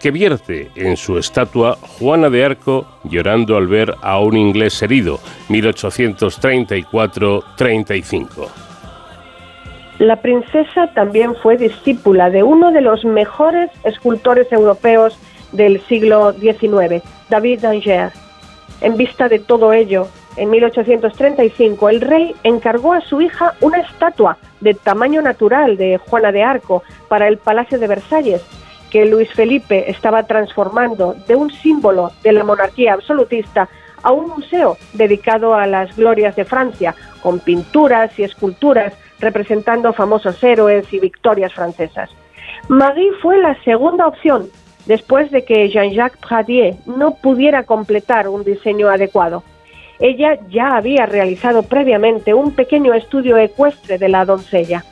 que vierte en su estatua Juana de Arco llorando al ver a un inglés herido, 1834-35. La princesa también fue discípula de uno de los mejores escultores europeos del siglo XIX, David d'Angers. En vista de todo ello, en 1835 el rey encargó a su hija una estatua de tamaño natural de Juana de Arco para el Palacio de Versalles, que Luis Felipe estaba transformando de un símbolo de la monarquía absolutista a un museo dedicado a las glorias de Francia, con pinturas y esculturas representando famosos héroes y victorias francesas. Marie fue la segunda opción después de que Jean-Jacques Pradier no pudiera completar un diseño adecuado. Ella ya había realizado previamente un pequeño estudio ecuestre de la doncella.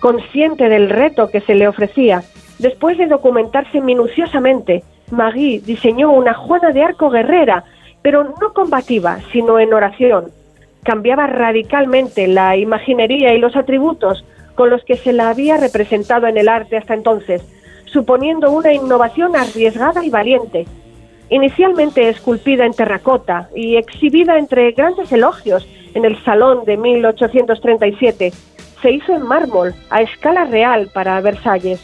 Consciente del reto que se le ofrecía, después de documentarse minuciosamente, Marie diseñó una Juana de Arco guerrera, pero no combativa, sino en oración. Cambiaba radicalmente la imaginería y los atributos con los que se la había representado en el arte hasta entonces, suponiendo una innovación arriesgada y valiente. Inicialmente esculpida en terracota y exhibida entre grandes elogios en el Salón de 1837, se hizo en mármol a escala real para Versalles.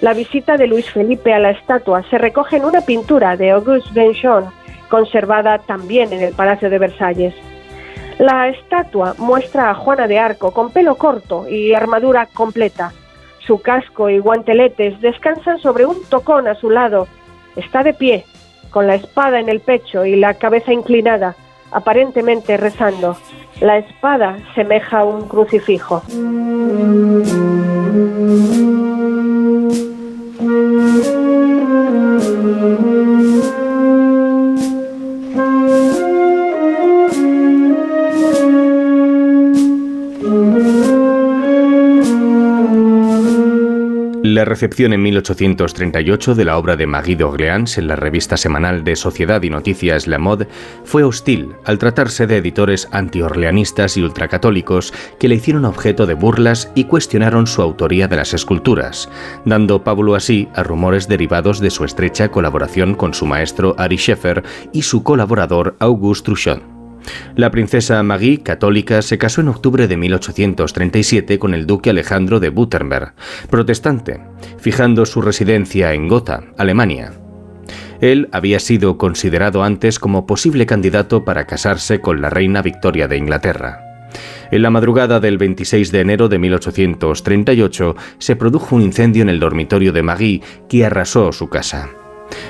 La visita de Luis Felipe a la estatua se recoge en una pintura de Auguste Benchon, conservada también en el Palacio de Versalles. La estatua muestra a Juana de Arco con pelo corto y armadura completa, su casco y guanteletes descansan sobre un tocón a su lado. Está de pie, con la espada en el pecho y la cabeza inclinada, aparentemente rezando. La espada semeja un crucifijo. La recepción en 1838 de la obra de Marie d'Orléans en la revista semanal de Sociedad y Noticias La Mode fue hostil al tratarse de editores antiorleanistas y ultracatólicos que le hicieron objeto de burlas y cuestionaron su autoría de las esculturas, dando pábulo así a rumores derivados de su estrecha colaboración con su maestro Ari Scheffer y su colaborador Auguste Truchon. La princesa Magie, católica, se casó en octubre de 1837 con el duque Alejandro de Württemberg, protestante, fijando su residencia en Gotha, Alemania. Él había sido considerado antes como posible candidato para casarse con la reina Victoria de Inglaterra. En la madrugada del 26 de enero de 1838 se produjo un incendio en el dormitorio de Magie que arrasó su casa.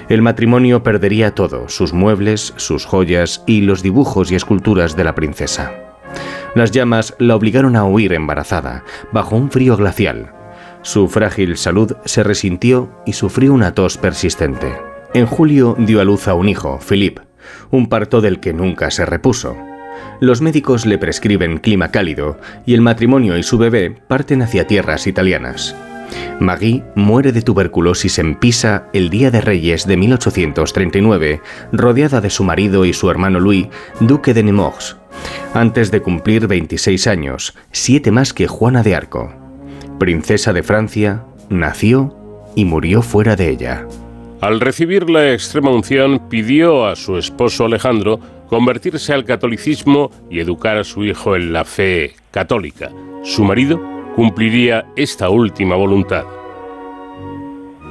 El matrimonio perdería todo, sus muebles, sus joyas y los dibujos y esculturas de la princesa. Las llamas la obligaron a huir embarazada, bajo un frío glacial. Su frágil salud se resintió y sufrió una tos persistente. En julio dio a luz a un hijo, Philippe, un parto del que nunca se repuso. Los médicos le prescriben clima cálido y el matrimonio y su bebé parten hacia tierras italianas. Maggie muere de tuberculosis en Pisa el Día de Reyes de 1839, rodeada de su marido y su hermano Louis, duque de Nemours, antes de cumplir 26 años, siete más que Juana de Arco. Princesa de Francia, nació y murió fuera de ella. Al recibir la extrema unción, pidió a su esposo Alejandro convertirse al catolicismo y educar a su hijo en la fe católica. Su marido cumpliría esta última voluntad.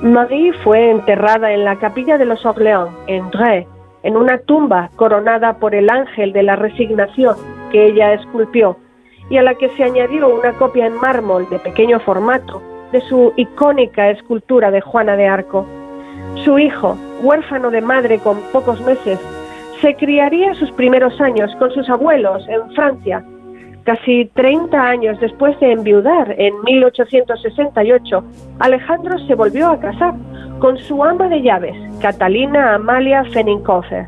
Marie fue enterrada en la capilla de los Orléans, en Dreux, en una tumba coronada por el ángel de la resignación que ella esculpió y a la que se añadió una copia en mármol de pequeño formato de su icónica escultura de Juana de Arco. Su hijo, huérfano de madre con pocos meses, se criaría sus primeros años con sus abuelos en Francia Casi 30 años después de enviudar, en 1868, Alejandro se volvió a casar con su ama de llaves, Catalina Amalia Fenninkofer.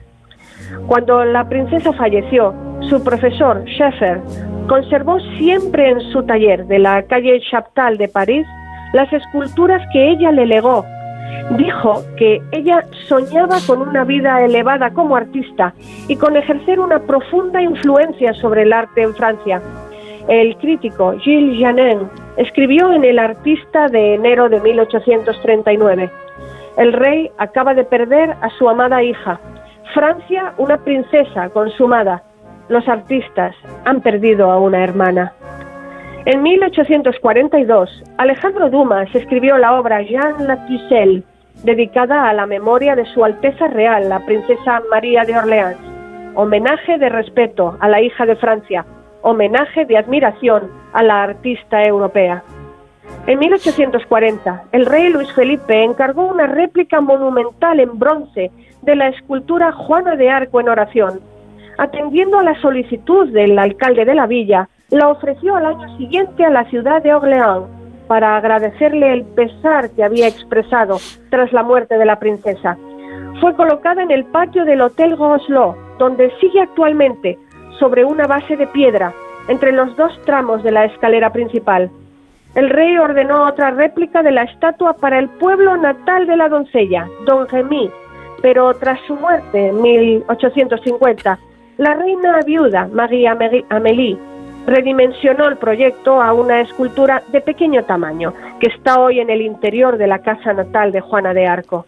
Cuando la princesa falleció, su profesor, Scheffer, conservó siempre en su taller de la calle Chaptal de París las esculturas que ella le legó dijo que ella soñaba con una vida elevada como artista y con ejercer una profunda influencia sobre el arte en Francia. El crítico Gilles Janin escribió en El artista de enero de 1839, El rey acaba de perder a su amada hija. Francia, una princesa consumada. Los artistas han perdido a una hermana. En 1842, Alejandro Dumas escribió la obra Jean la Pucelle, dedicada a la memoria de Su Alteza Real, la princesa María de Orleans. Homenaje de respeto a la hija de Francia, homenaje de admiración a la artista europea. En 1840, el rey Luis Felipe encargó una réplica monumental en bronce de la escultura Juana de Arco en oración. Atendiendo a la solicitud del alcalde de la villa, la ofreció al año siguiente a la ciudad de Orleans para agradecerle el pesar que había expresado tras la muerte de la princesa. Fue colocada en el patio del Hotel Goslo, donde sigue actualmente, sobre una base de piedra, entre los dos tramos de la escalera principal. El rey ordenó otra réplica de la estatua para el pueblo natal de la doncella, Don Remy, pero tras su muerte en 1850, la reina viuda, Marie Amélie, redimensionó el proyecto a una escultura de pequeño tamaño, que está hoy en el interior de la casa natal de Juana de Arco.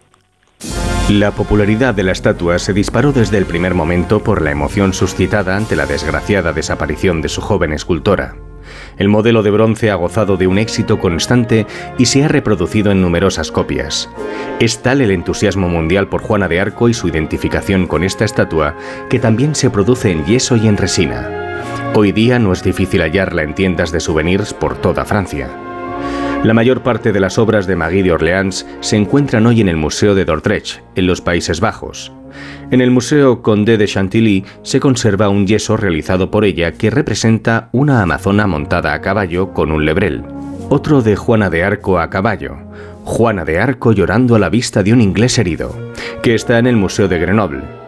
La popularidad de la estatua se disparó desde el primer momento por la emoción suscitada ante la desgraciada desaparición de su joven escultora. El modelo de bronce ha gozado de un éxito constante y se ha reproducido en numerosas copias. Es tal el entusiasmo mundial por Juana de Arco y su identificación con esta estatua que también se produce en yeso y en resina. Hoy día no es difícil hallarla en tiendas de souvenirs por toda Francia. La mayor parte de las obras de Marie de Orleans se encuentran hoy en el Museo de Dordrecht, en los Países Bajos. En el Museo Condé de Chantilly se conserva un yeso realizado por ella que representa una amazona montada a caballo con un lebrel. Otro de Juana de Arco a caballo, Juana de Arco llorando a la vista de un inglés herido, que está en el Museo de Grenoble.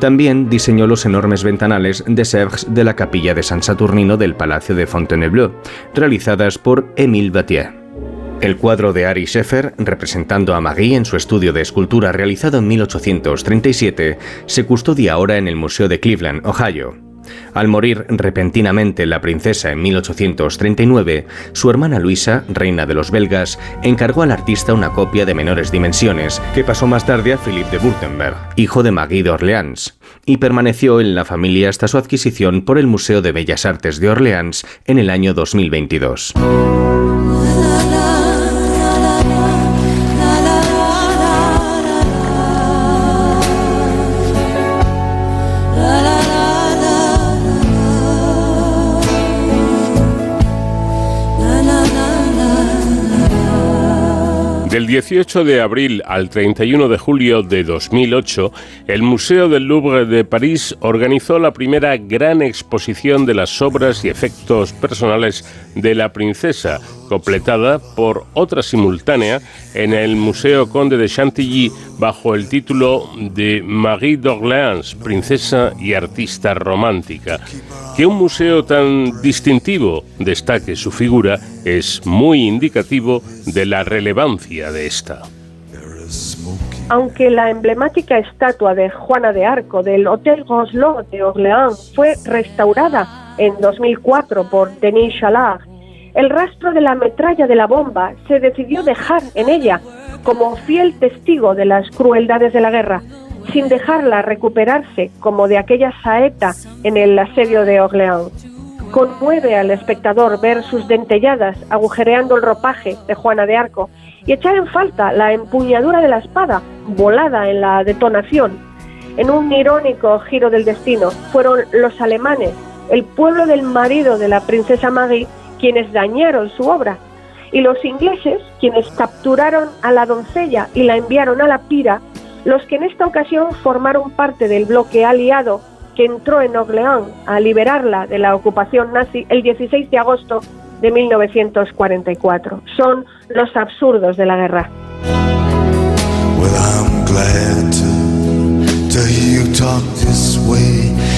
También diseñó los enormes ventanales de Serge de la capilla de San Saturnino del Palacio de Fontainebleau, realizadas por Émile Battier. El cuadro de Ari Scheffer, representando a Marie en su estudio de escultura realizado en 1837, se custodia ahora en el Museo de Cleveland, Ohio. Al morir repentinamente la princesa en 1839, su hermana Luisa, reina de los belgas, encargó al artista una copia de menores dimensiones, que pasó más tarde a Philippe de Württemberg, hijo de Marie de Orleans, y permaneció en la familia hasta su adquisición por el Museo de Bellas Artes de Orleans en el año 2022. Del 18 de abril al 31 de julio de 2008, el Museo del Louvre de París organizó la primera gran exposición de las obras y efectos personales de la princesa, completada por otra simultánea en el Museo Conde de Chantilly bajo el título de Marie d'Orléans, princesa y artista romántica. Que un museo tan distintivo destaque su figura es muy indicativo de la relevancia de esta. Aunque la emblemática estatua de Juana de Arco del Hotel Roselot de Orléans fue restaurada en 2004 por Denis Chalard, el rastro de la metralla de la bomba se decidió dejar en ella como fiel testigo de las crueldades de la guerra, sin dejarla recuperarse como de aquella saeta en el asedio de Orleans. Conmueve al espectador ver sus dentelladas agujereando el ropaje de Juana de Arco y echar en falta la empuñadura de la espada volada en la detonación. En un irónico giro del destino, fueron los alemanes, el pueblo del marido de la princesa Marie, quienes dañaron su obra, y los ingleses, quienes capturaron a la doncella y la enviaron a la pira, los que en esta ocasión formaron parte del bloque aliado que entró en Orleans a liberarla de la ocupación nazi el 16 de agosto de 1944. Son los absurdos de la guerra. Well,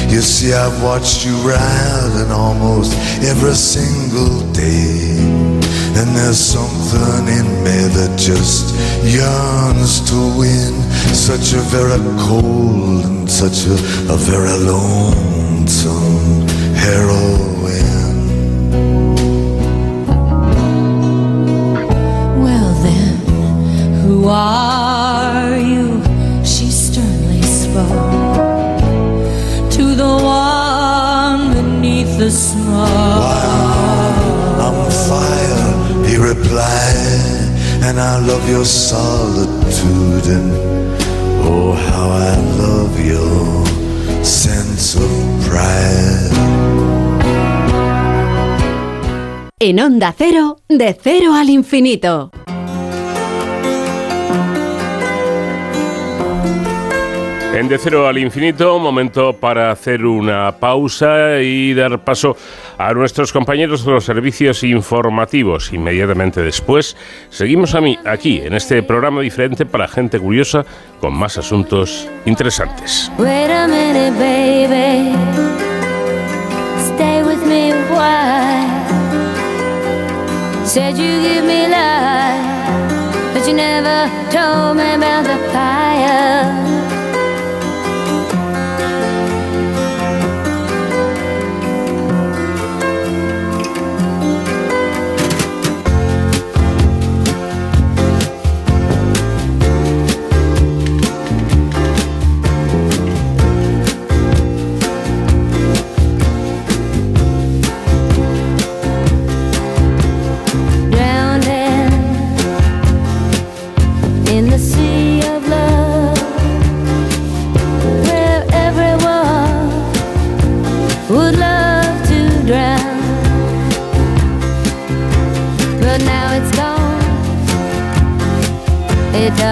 You see, I've watched you riding almost every single day. And there's something in me that just yearns to win such a very cold and such a, a very lonesome heroine. Well then, who are you? She sternly spoke one beneath the smoke. I'm fire, he replied, and I love your solitude, and oh, how I love your sense of pride. En Onda Cero, de cero al infinito. En De Cero al Infinito, momento para hacer una pausa y dar paso a nuestros compañeros de los servicios informativos. Inmediatamente después, seguimos a mí aquí, en este programa diferente para gente curiosa con más asuntos interesantes.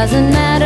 Doesn't matter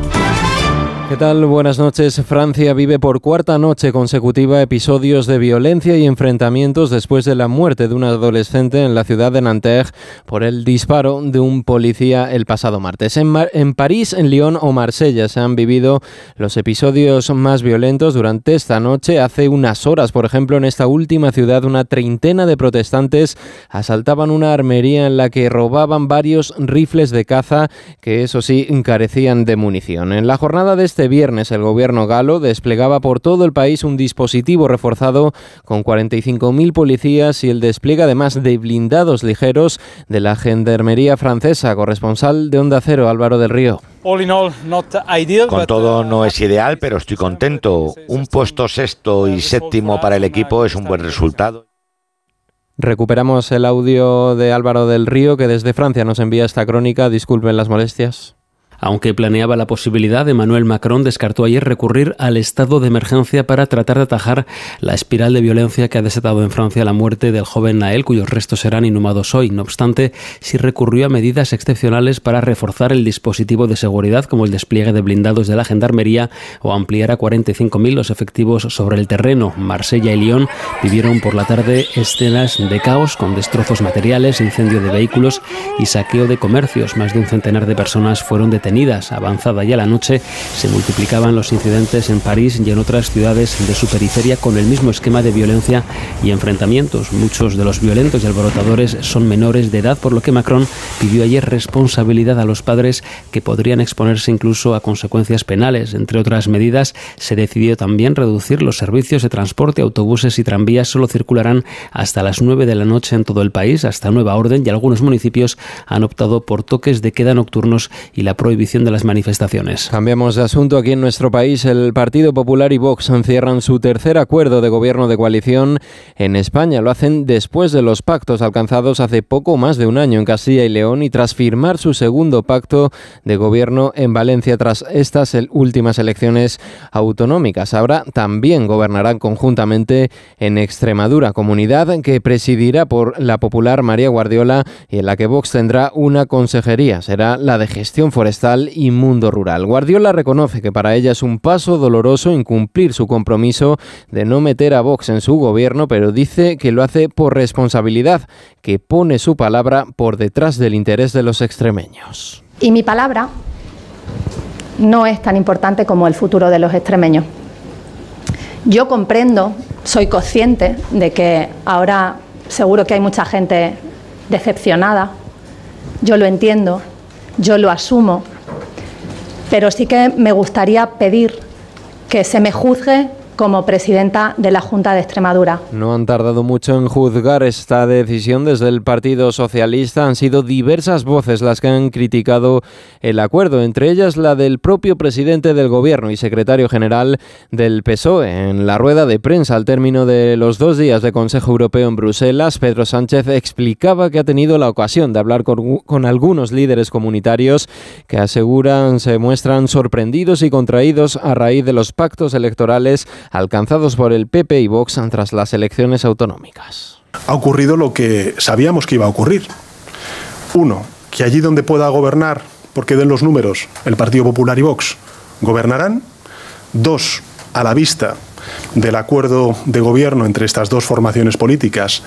¿Qué tal? Buenas noches. Francia vive por cuarta noche consecutiva episodios de violencia y enfrentamientos después de la muerte de un adolescente en la ciudad de Nanterre por el disparo de un policía el pasado martes. En, Mar- en París, en Lyon o Marsella se han vivido los episodios más violentos durante esta noche. Hace unas horas, por ejemplo, en esta última ciudad, una treintena de protestantes asaltaban una armería en la que robaban varios rifles de caza que, eso sí, carecían de munición. En la jornada de este viernes, el gobierno galo desplegaba por todo el país un dispositivo reforzado con 45.000 policías y el despliegue además de blindados ligeros de la Gendarmería francesa. Corresponsal de Onda Cero, Álvaro del Río. Con todo no es ideal, pero estoy contento. Un puesto sexto y séptimo para el equipo es un buen resultado. Recuperamos el audio de Álvaro del Río que desde Francia nos envía esta crónica. Disculpen las molestias. Aunque planeaba la posibilidad, Emmanuel Macron descartó ayer recurrir al estado de emergencia para tratar de atajar la espiral de violencia que ha desatado en Francia la muerte del joven Nael, cuyos restos serán inhumados hoy. No obstante, sí recurrió a medidas excepcionales para reforzar el dispositivo de seguridad, como el despliegue de blindados de la Gendarmería o ampliar a 45.000 los efectivos sobre el terreno. Marsella y Lyon vivieron por la tarde escenas de caos con destrozos materiales, incendio de vehículos y saqueo de comercios. Más de un centenar de personas fueron detenidas. Avanzada ya la noche, se multiplicaban los incidentes en París y en otras ciudades de su periferia con el mismo esquema de violencia y enfrentamientos. Muchos de los violentos y alborotadores son menores de edad, por lo que Macron pidió ayer responsabilidad a los padres que podrían exponerse incluso a consecuencias penales. Entre otras medidas, se decidió también reducir los servicios de transporte, autobuses y tranvías solo circularán hasta las 9 de la noche en todo el país, hasta nueva orden, y algunos municipios han optado por toques de queda nocturnos y la prohibición prohibición de las manifestaciones. Cambiamos de asunto aquí en nuestro país. El Partido Popular y Vox encierran su tercer acuerdo de gobierno de coalición en España. Lo hacen después de los pactos alcanzados hace poco más de un año en Castilla y León y tras firmar su segundo pacto de gobierno en Valencia tras estas últimas elecciones autonómicas. Ahora también gobernarán conjuntamente en Extremadura, comunidad que presidirá por la popular María Guardiola y en la que Vox tendrá una consejería. Será la de gestión forestal y mundo rural. Guardiola reconoce que para ella es un paso doloroso incumplir su compromiso de no meter a Vox en su gobierno, pero dice que lo hace por responsabilidad, que pone su palabra por detrás del interés de los extremeños. Y mi palabra no es tan importante como el futuro de los extremeños. Yo comprendo, soy consciente de que ahora seguro que hay mucha gente decepcionada, yo lo entiendo, yo lo asumo, pero sí que me gustaría pedir que se me juzgue como presidenta de la Junta de Extremadura. No han tardado mucho en juzgar esta decisión desde el Partido Socialista. Han sido diversas voces las que han criticado el acuerdo, entre ellas la del propio presidente del Gobierno y secretario general del PSOE. En la rueda de prensa al término de los dos días de Consejo Europeo en Bruselas, Pedro Sánchez explicaba que ha tenido la ocasión de hablar con, con algunos líderes comunitarios que aseguran se muestran sorprendidos y contraídos a raíz de los pactos electorales alcanzados por el PP y Vox tras las elecciones autonómicas. Ha ocurrido lo que sabíamos que iba a ocurrir. Uno, que allí donde pueda gobernar, porque den los números, el Partido Popular y Vox, gobernarán. Dos, a la vista del acuerdo de gobierno entre estas dos formaciones políticas,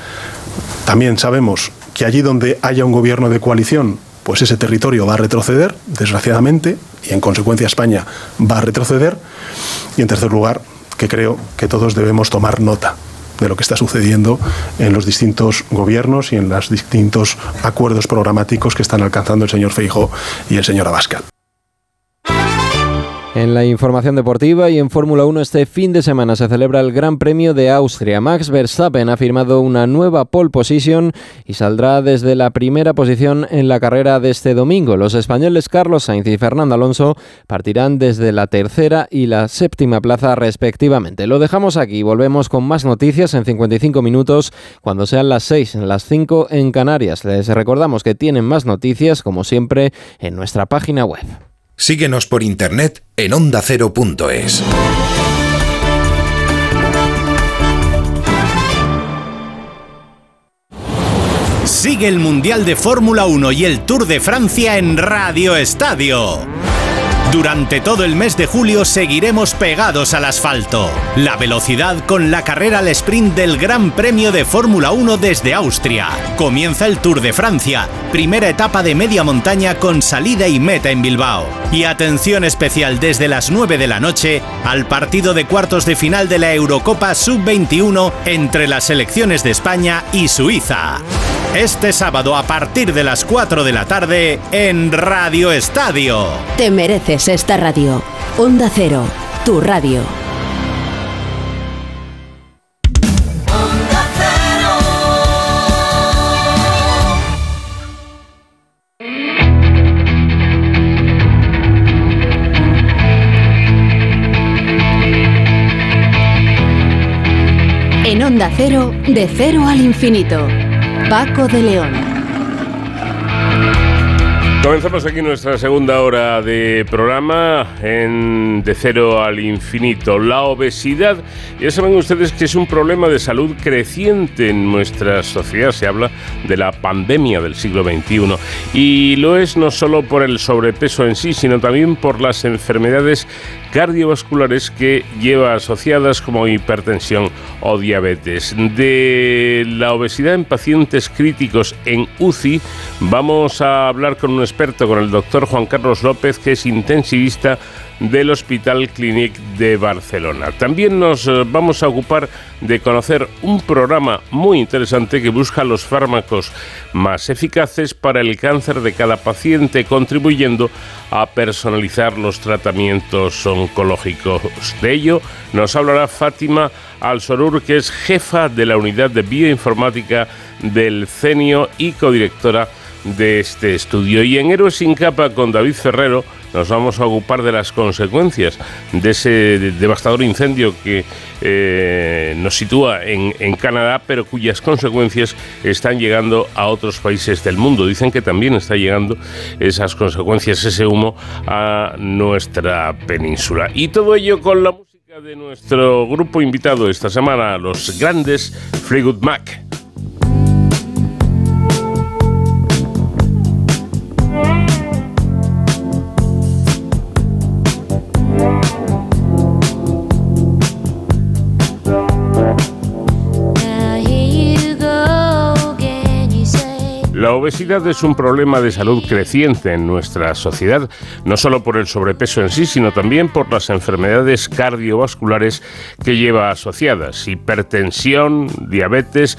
también sabemos que allí donde haya un gobierno de coalición, pues ese territorio va a retroceder, desgraciadamente, y en consecuencia España va a retroceder. Y en tercer lugar, creo que todos debemos tomar nota de lo que está sucediendo en los distintos gobiernos y en los distintos acuerdos programáticos que están alcanzando el señor Feijo y el señor Abascal. En la información deportiva y en Fórmula 1 este fin de semana se celebra el Gran Premio de Austria. Max Verstappen ha firmado una nueva pole position y saldrá desde la primera posición en la carrera de este domingo. Los españoles Carlos Sainz y Fernando Alonso partirán desde la tercera y la séptima plaza respectivamente. Lo dejamos aquí, volvemos con más noticias en 55 minutos cuando sean las 6, en las 5 en Canarias. Les recordamos que tienen más noticias como siempre en nuestra página web. Síguenos por internet en ondacero.es. Sigue el Mundial de Fórmula 1 y el Tour de Francia en Radio Estadio. Durante todo el mes de julio seguiremos pegados al asfalto. La velocidad con la carrera al sprint del Gran Premio de Fórmula 1 desde Austria. Comienza el Tour de Francia, primera etapa de media montaña con salida y meta en Bilbao. Y atención especial desde las 9 de la noche al partido de cuartos de final de la Eurocopa Sub-21 entre las selecciones de España y Suiza. Este sábado a partir de las 4 de la tarde en Radio Estadio. Te mereces esta radio. Onda Cero, tu radio. En Onda Cero, de cero al infinito. Paco de León. Comenzamos aquí nuestra segunda hora de programa en De Cero al Infinito. La obesidad, ya saben ustedes que es un problema de salud creciente en nuestra sociedad. Se habla de la pandemia del siglo XXI. Y lo es no solo por el sobrepeso en sí, sino también por las enfermedades cardiovasculares que lleva asociadas como hipertensión o diabetes. De la obesidad en pacientes críticos en UCI vamos a hablar con un experto, con el doctor Juan Carlos López, que es intensivista del Hospital Clínic de Barcelona. También nos eh, vamos a ocupar de conocer un programa muy interesante que busca los fármacos más eficaces para el cáncer de cada paciente, contribuyendo a personalizar los tratamientos oncológicos. De ello nos hablará Fátima Alsorur, que es jefa de la unidad de bioinformática del CENIO y codirectora de este estudio. Y en Héroes sin capa con David Ferrero, nos vamos a ocupar de las consecuencias de ese devastador incendio que eh, nos sitúa en, en Canadá, pero cuyas consecuencias están llegando a otros países del mundo. Dicen que también está llegando esas consecuencias, ese humo, a nuestra península. Y todo ello con la música de nuestro grupo invitado esta semana, los grandes Fleetwood Mac. Obesidad es un problema de salud creciente en nuestra sociedad, no solo por el sobrepeso en sí, sino también por las enfermedades cardiovasculares que lleva asociadas. Hipertensión, diabetes,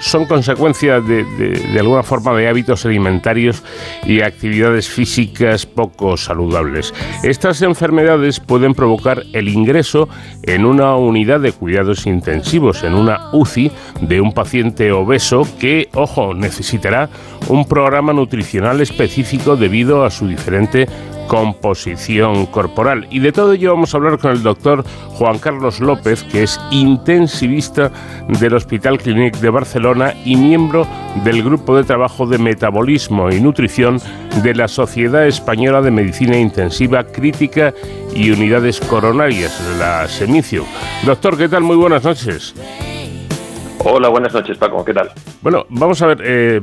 son consecuencia de, de alguna forma de hábitos alimentarios y actividades físicas poco saludables. Estas enfermedades pueden provocar el ingreso en una unidad de cuidados intensivos, en una UCI, de un paciente obeso que, ojo, necesitará un programa nutricional específico debido a su diferente composición corporal. Y de todo ello vamos a hablar con el doctor Juan Carlos López, que es intensivista del Hospital Clínic de Barcelona y miembro del Grupo de Trabajo de Metabolismo y Nutrición de la Sociedad Española de Medicina Intensiva Crítica y Unidades Coronarias, la SEMICIO. Doctor, ¿qué tal? Muy buenas noches. Hola, buenas noches, Paco. ¿Qué tal? Bueno, vamos a ver, eh,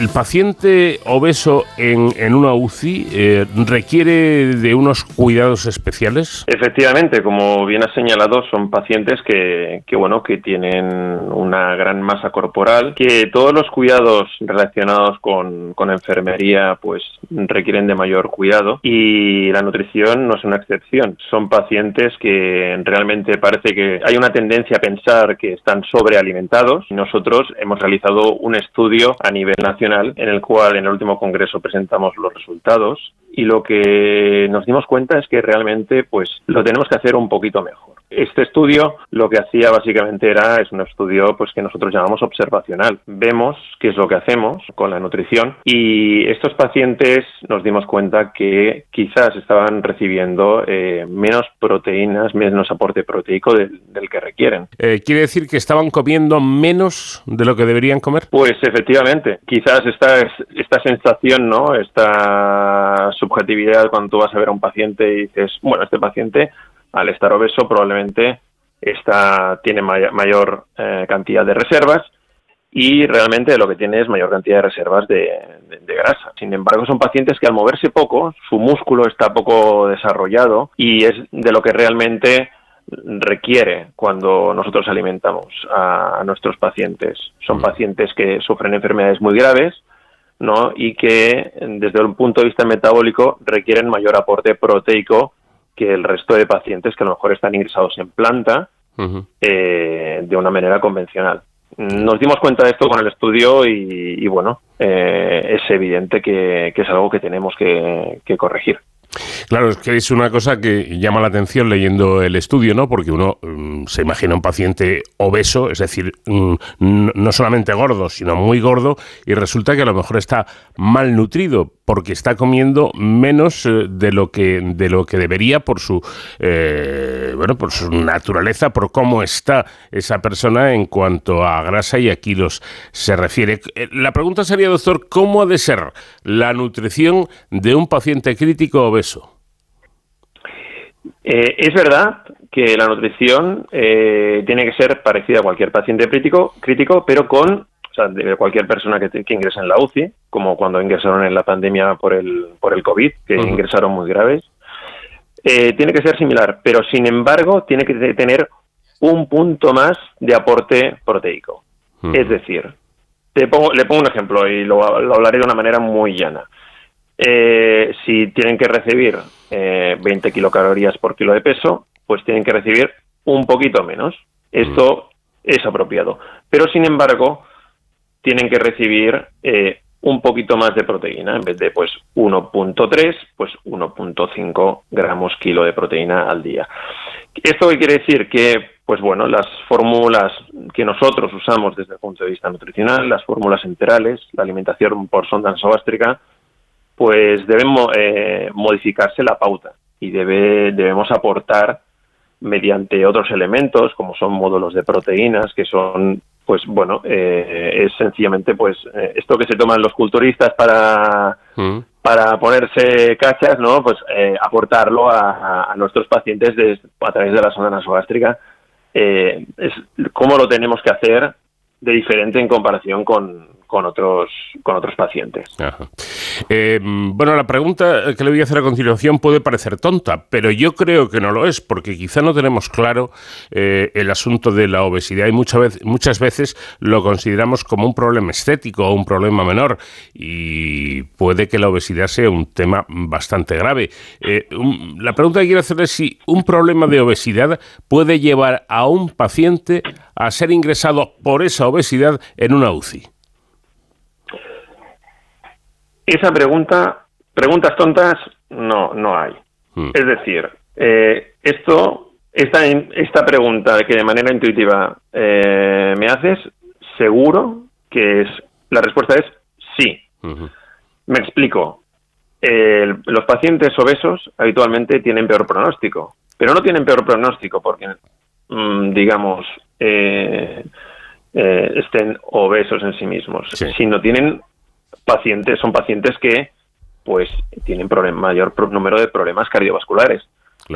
el paciente obeso en, en una UCI eh, requiere de unos cuidados especiales. Efectivamente, como bien has señalado, son pacientes que, que, bueno, que tienen una gran masa corporal, que todos los cuidados relacionados con, con enfermería, pues requieren de mayor cuidado y la nutrición no es una excepción. Son pacientes que realmente parece que hay una tendencia a pensar que están sobrealimentados. Nosotros hemos realizado un estudio a nivel nacional en el cual en el último congreso presentamos los resultados y lo que nos dimos cuenta es que realmente pues lo tenemos que hacer un poquito mejor. Este estudio lo que hacía básicamente era, es un estudio pues que nosotros llamamos observacional. Vemos qué es lo que hacemos con la nutrición y estos pacientes nos dimos cuenta que quizás estaban recibiendo eh, menos proteínas, menos aporte proteico del, que requieren. Eh, ¿Quiere decir que estaban comiendo menos de lo que deberían comer? Pues efectivamente, quizás esta, esta sensación, ¿no? Esta subjetividad cuando tú vas a ver a un paciente y dices, bueno, este paciente al estar obeso probablemente está, tiene mayor eh, cantidad de reservas y realmente lo que tiene es mayor cantidad de reservas de, grasa. Sin embargo, son pacientes que al moverse poco, su músculo está poco desarrollado y es de lo que realmente requiere cuando nosotros alimentamos a, nuestros pacientes. Son pacientes que sufren enfermedades muy graves, ¿no? Y que desde un punto de vista metabólico requieren mayor aporte proteico que el resto de pacientes que a lo mejor están ingresados en planta eh, de una manera convencional. Nos dimos cuenta de esto con el estudio y, bueno, eh, es evidente que, es algo que tenemos que corregir. Claro, es que es una cosa que llama la atención leyendo el estudio, ¿no? Porque uno mm, se imagina un paciente obeso, es decir, mm, no solamente gordo, sino muy gordo, y resulta que a lo mejor está malnutrido porque está comiendo menos eh, de lo que de lo que debería por su eh, bueno por su naturaleza, por cómo está esa persona en cuanto a grasa y a kilos se refiere. Eh, la pregunta sería, doctor, ¿cómo ha de ser la nutrición de un paciente crítico obeso? Eh, es verdad que la nutrición tiene que ser parecida a cualquier paciente crítico, crítico pero con sea, de cualquier persona que, que, ingresa en la UCI, como cuando ingresaron en la pandemia por el, por el COVID, que ingresaron muy graves. Eh, tiene que ser similar, pero sin embargo tiene que tener un punto más de aporte proteico. Es decir, te pongo, le pongo un ejemplo y lo hablaré de una manera muy llana. Eh, si tienen que recibir eh, 20 kilocalorías por kilo de peso, pues tienen que recibir un poquito menos. Esto es apropiado. Pero, sin embargo, tienen que recibir eh, un poquito más de proteína. En vez de pues 1.3, pues 1.5 gramos kilo de proteína al día. ¿Esto quiere decir? Que pues bueno, las fórmulas que nosotros usamos desde el punto de vista nutricional, las fórmulas enterales, la alimentación por sonda nasogástrica, pues debe mo- eh, modificarse la pauta y debe, debemos aportar mediante otros elementos como son módulos de proteínas que son pues bueno eh, es sencillamente pues eh, esto que se toman los culturistas para Mm. para ponerse cachas no pues eh, aportarlo a, nuestros pacientes de- a través de la sonda nasogástrica eh, es cómo lo tenemos que hacer de diferente en comparación con, con otros con otros pacientes. Eh, bueno, la pregunta que le voy a hacer a continuación puede parecer tonta, pero yo creo que no lo es, porque quizá no tenemos claro eh, el asunto de la obesidad y muchas veces, muchas veces lo consideramos como un problema estético o un problema menor y puede que la obesidad sea un tema bastante grave. Eh, la pregunta que quiero hacer es si un problema de obesidad puede llevar a un paciente a ser ingresado por esa obesidad en una UCI. Esa pregunta, preguntas tontas, no, no hay. Es decir, eh, esto, esta, esta pregunta que de manera intuitiva eh, me haces, seguro que es, la respuesta es sí. Me explico. El- los pacientes obesos habitualmente tienen peor pronóstico, pero no tienen peor pronóstico porque, mm, digamos, eh, eh, estén obesos en sí mismos, sino tienen pacientes, son pacientes que pues tienen problem- mayor número de problemas cardiovasculares,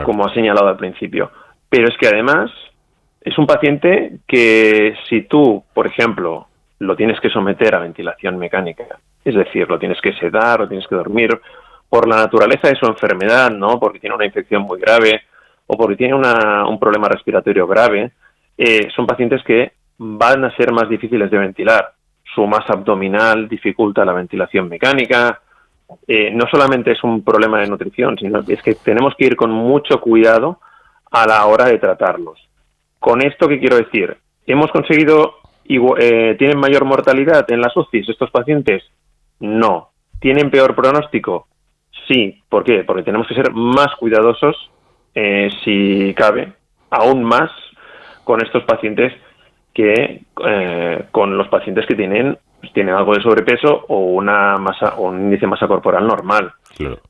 como ha señalado al principio. Pero es que además es un paciente que si tú, por ejemplo, lo tienes que someter a ventilación mecánica, es decir, lo tienes que sedar, lo tienes que dormir, por la naturaleza de su enfermedad, ¿no? Porque tiene una infección muy grave o porque tiene una- un problema respiratorio grave, eh, son pacientes que van a ser más difíciles de ventilar. Su masa abdominal dificulta la ventilación mecánica. Eh, no solamente es un problema de nutrición, sino es que tenemos que ir con mucho cuidado a la hora de tratarlos. Con esto, ¿qué quiero decir? ¿Hemos conseguido, eh, tienen mayor mortalidad en las UCIs estos pacientes? No. ¿Tienen peor pronóstico? Sí. ¿Por qué? Porque tenemos que ser más cuidadosos, eh, si cabe, aún más con estos pacientes que eh, con los pacientes que tienen pues, tienen algo de sobrepeso o una masa o un índice de masa corporal normal.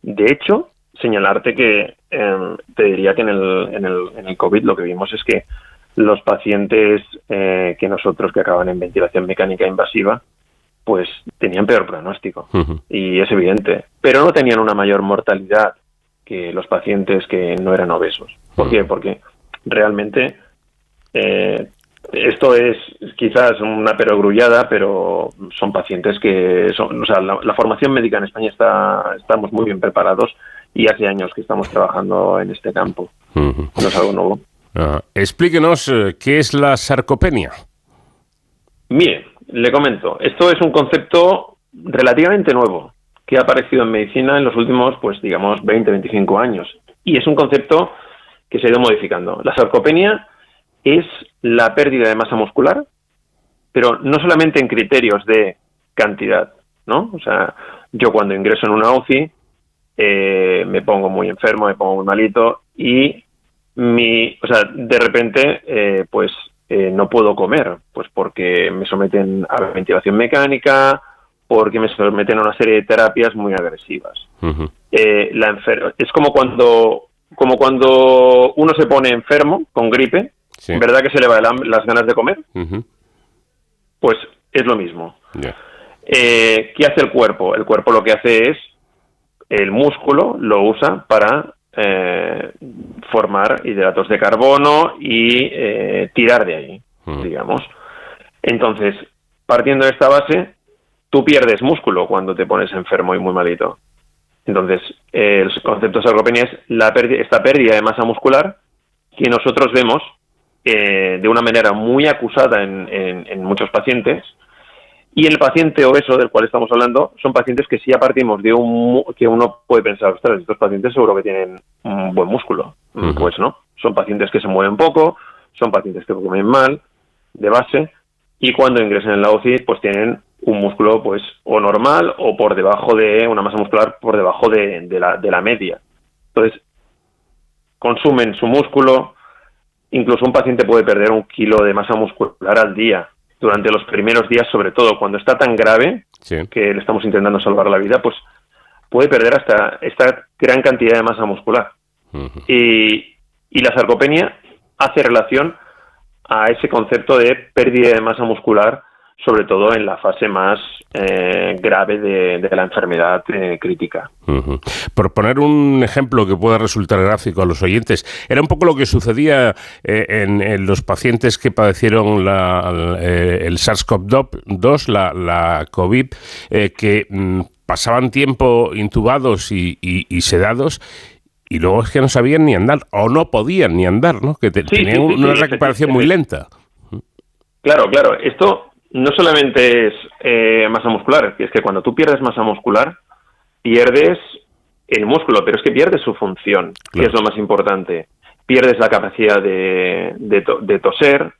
De hecho, señalarte que eh, te diría que en el, en, el, en el COVID lo que vimos es que los pacientes eh, que nosotros que acaban en ventilación mecánica invasiva, pues tenían peor pronóstico y es evidente, pero no tenían una mayor mortalidad que los pacientes que no eran obesos. ¿Por qué? Porque realmente eh, esto es quizás una perogrullada, pero son pacientes que son, o sea, la, la formación médica en España está, estamos muy bien preparados y hace años que estamos trabajando en este campo. No es algo nuevo. Ah, explíquenos eh, qué es la sarcopenia. Mire, le comento, esto es un concepto relativamente nuevo que ha aparecido en medicina en los últimos, pues digamos, 20, 25 años. Y es un concepto que se ha ido modificando. La sarcopenia es la pérdida de masa muscular, pero no solamente en criterios de cantidad, ¿no? O sea, yo cuando ingreso en una UCI eh, me pongo muy enfermo, me pongo muy malito y mi, o sea, de repente, eh, pues eh, no puedo comer, pues porque me someten a ventilación mecánica, porque me someten a una serie de terapias muy agresivas. Eh, la enfer- es como cuando, como cuando uno se pone enfermo con gripe, ¿verdad que se le va el ham- las ganas de comer? Pues es lo mismo. Eh, ¿Qué hace el cuerpo? El cuerpo lo que hace es el músculo lo usa para eh, formar hidratos de carbono y eh, tirar de ahí, digamos. Entonces, partiendo de esta base, tú pierdes músculo cuando te pones enfermo y muy malito. Entonces, el concepto de sarcopenia es la pérdida- esta pérdida de masa muscular que nosotros vemos eh, de una manera muy acusada en, en- en muchos pacientes. Y el paciente obeso del cual estamos hablando son pacientes que si ya partimos de un que uno puede pensar, ostras, estos pacientes seguro que tienen un buen músculo. Pues no, son pacientes que se mueven poco, son pacientes que comen mal, de base, y cuando ingresan en la UCI, pues tienen un músculo pues o normal o por debajo de una masa muscular por debajo de, de la, de la media. Entonces, consumen su músculo, incluso un paciente puede perder un kilo de masa muscular al día durante los primeros días, sobre todo. Cuando está tan grave que le estamos intentando salvar la vida, pues puede perder hasta esta gran cantidad de masa muscular. y, y la sarcopenia hace relación a ese concepto de pérdida de masa muscular, sobre todo en la fase más eh, grave de, la enfermedad eh, crítica. Por poner un ejemplo que pueda resultar gráfico a los oyentes, era un poco lo que sucedía eh, en, los pacientes que padecieron el SARS-CoV-2, la, la, COVID, que mm, pasaban tiempo intubados y, sedados y luego es que no sabían ni andar o no podían ni andar, ¿no? Que tenían una recuperación muy lenta. Claro, claro. Esto no solamente es eh, masa muscular, es que cuando tú pierdes masa muscular, pierdes el músculo, pero es que pierdes su función, que es lo más importante. Pierdes la capacidad de, de, toser,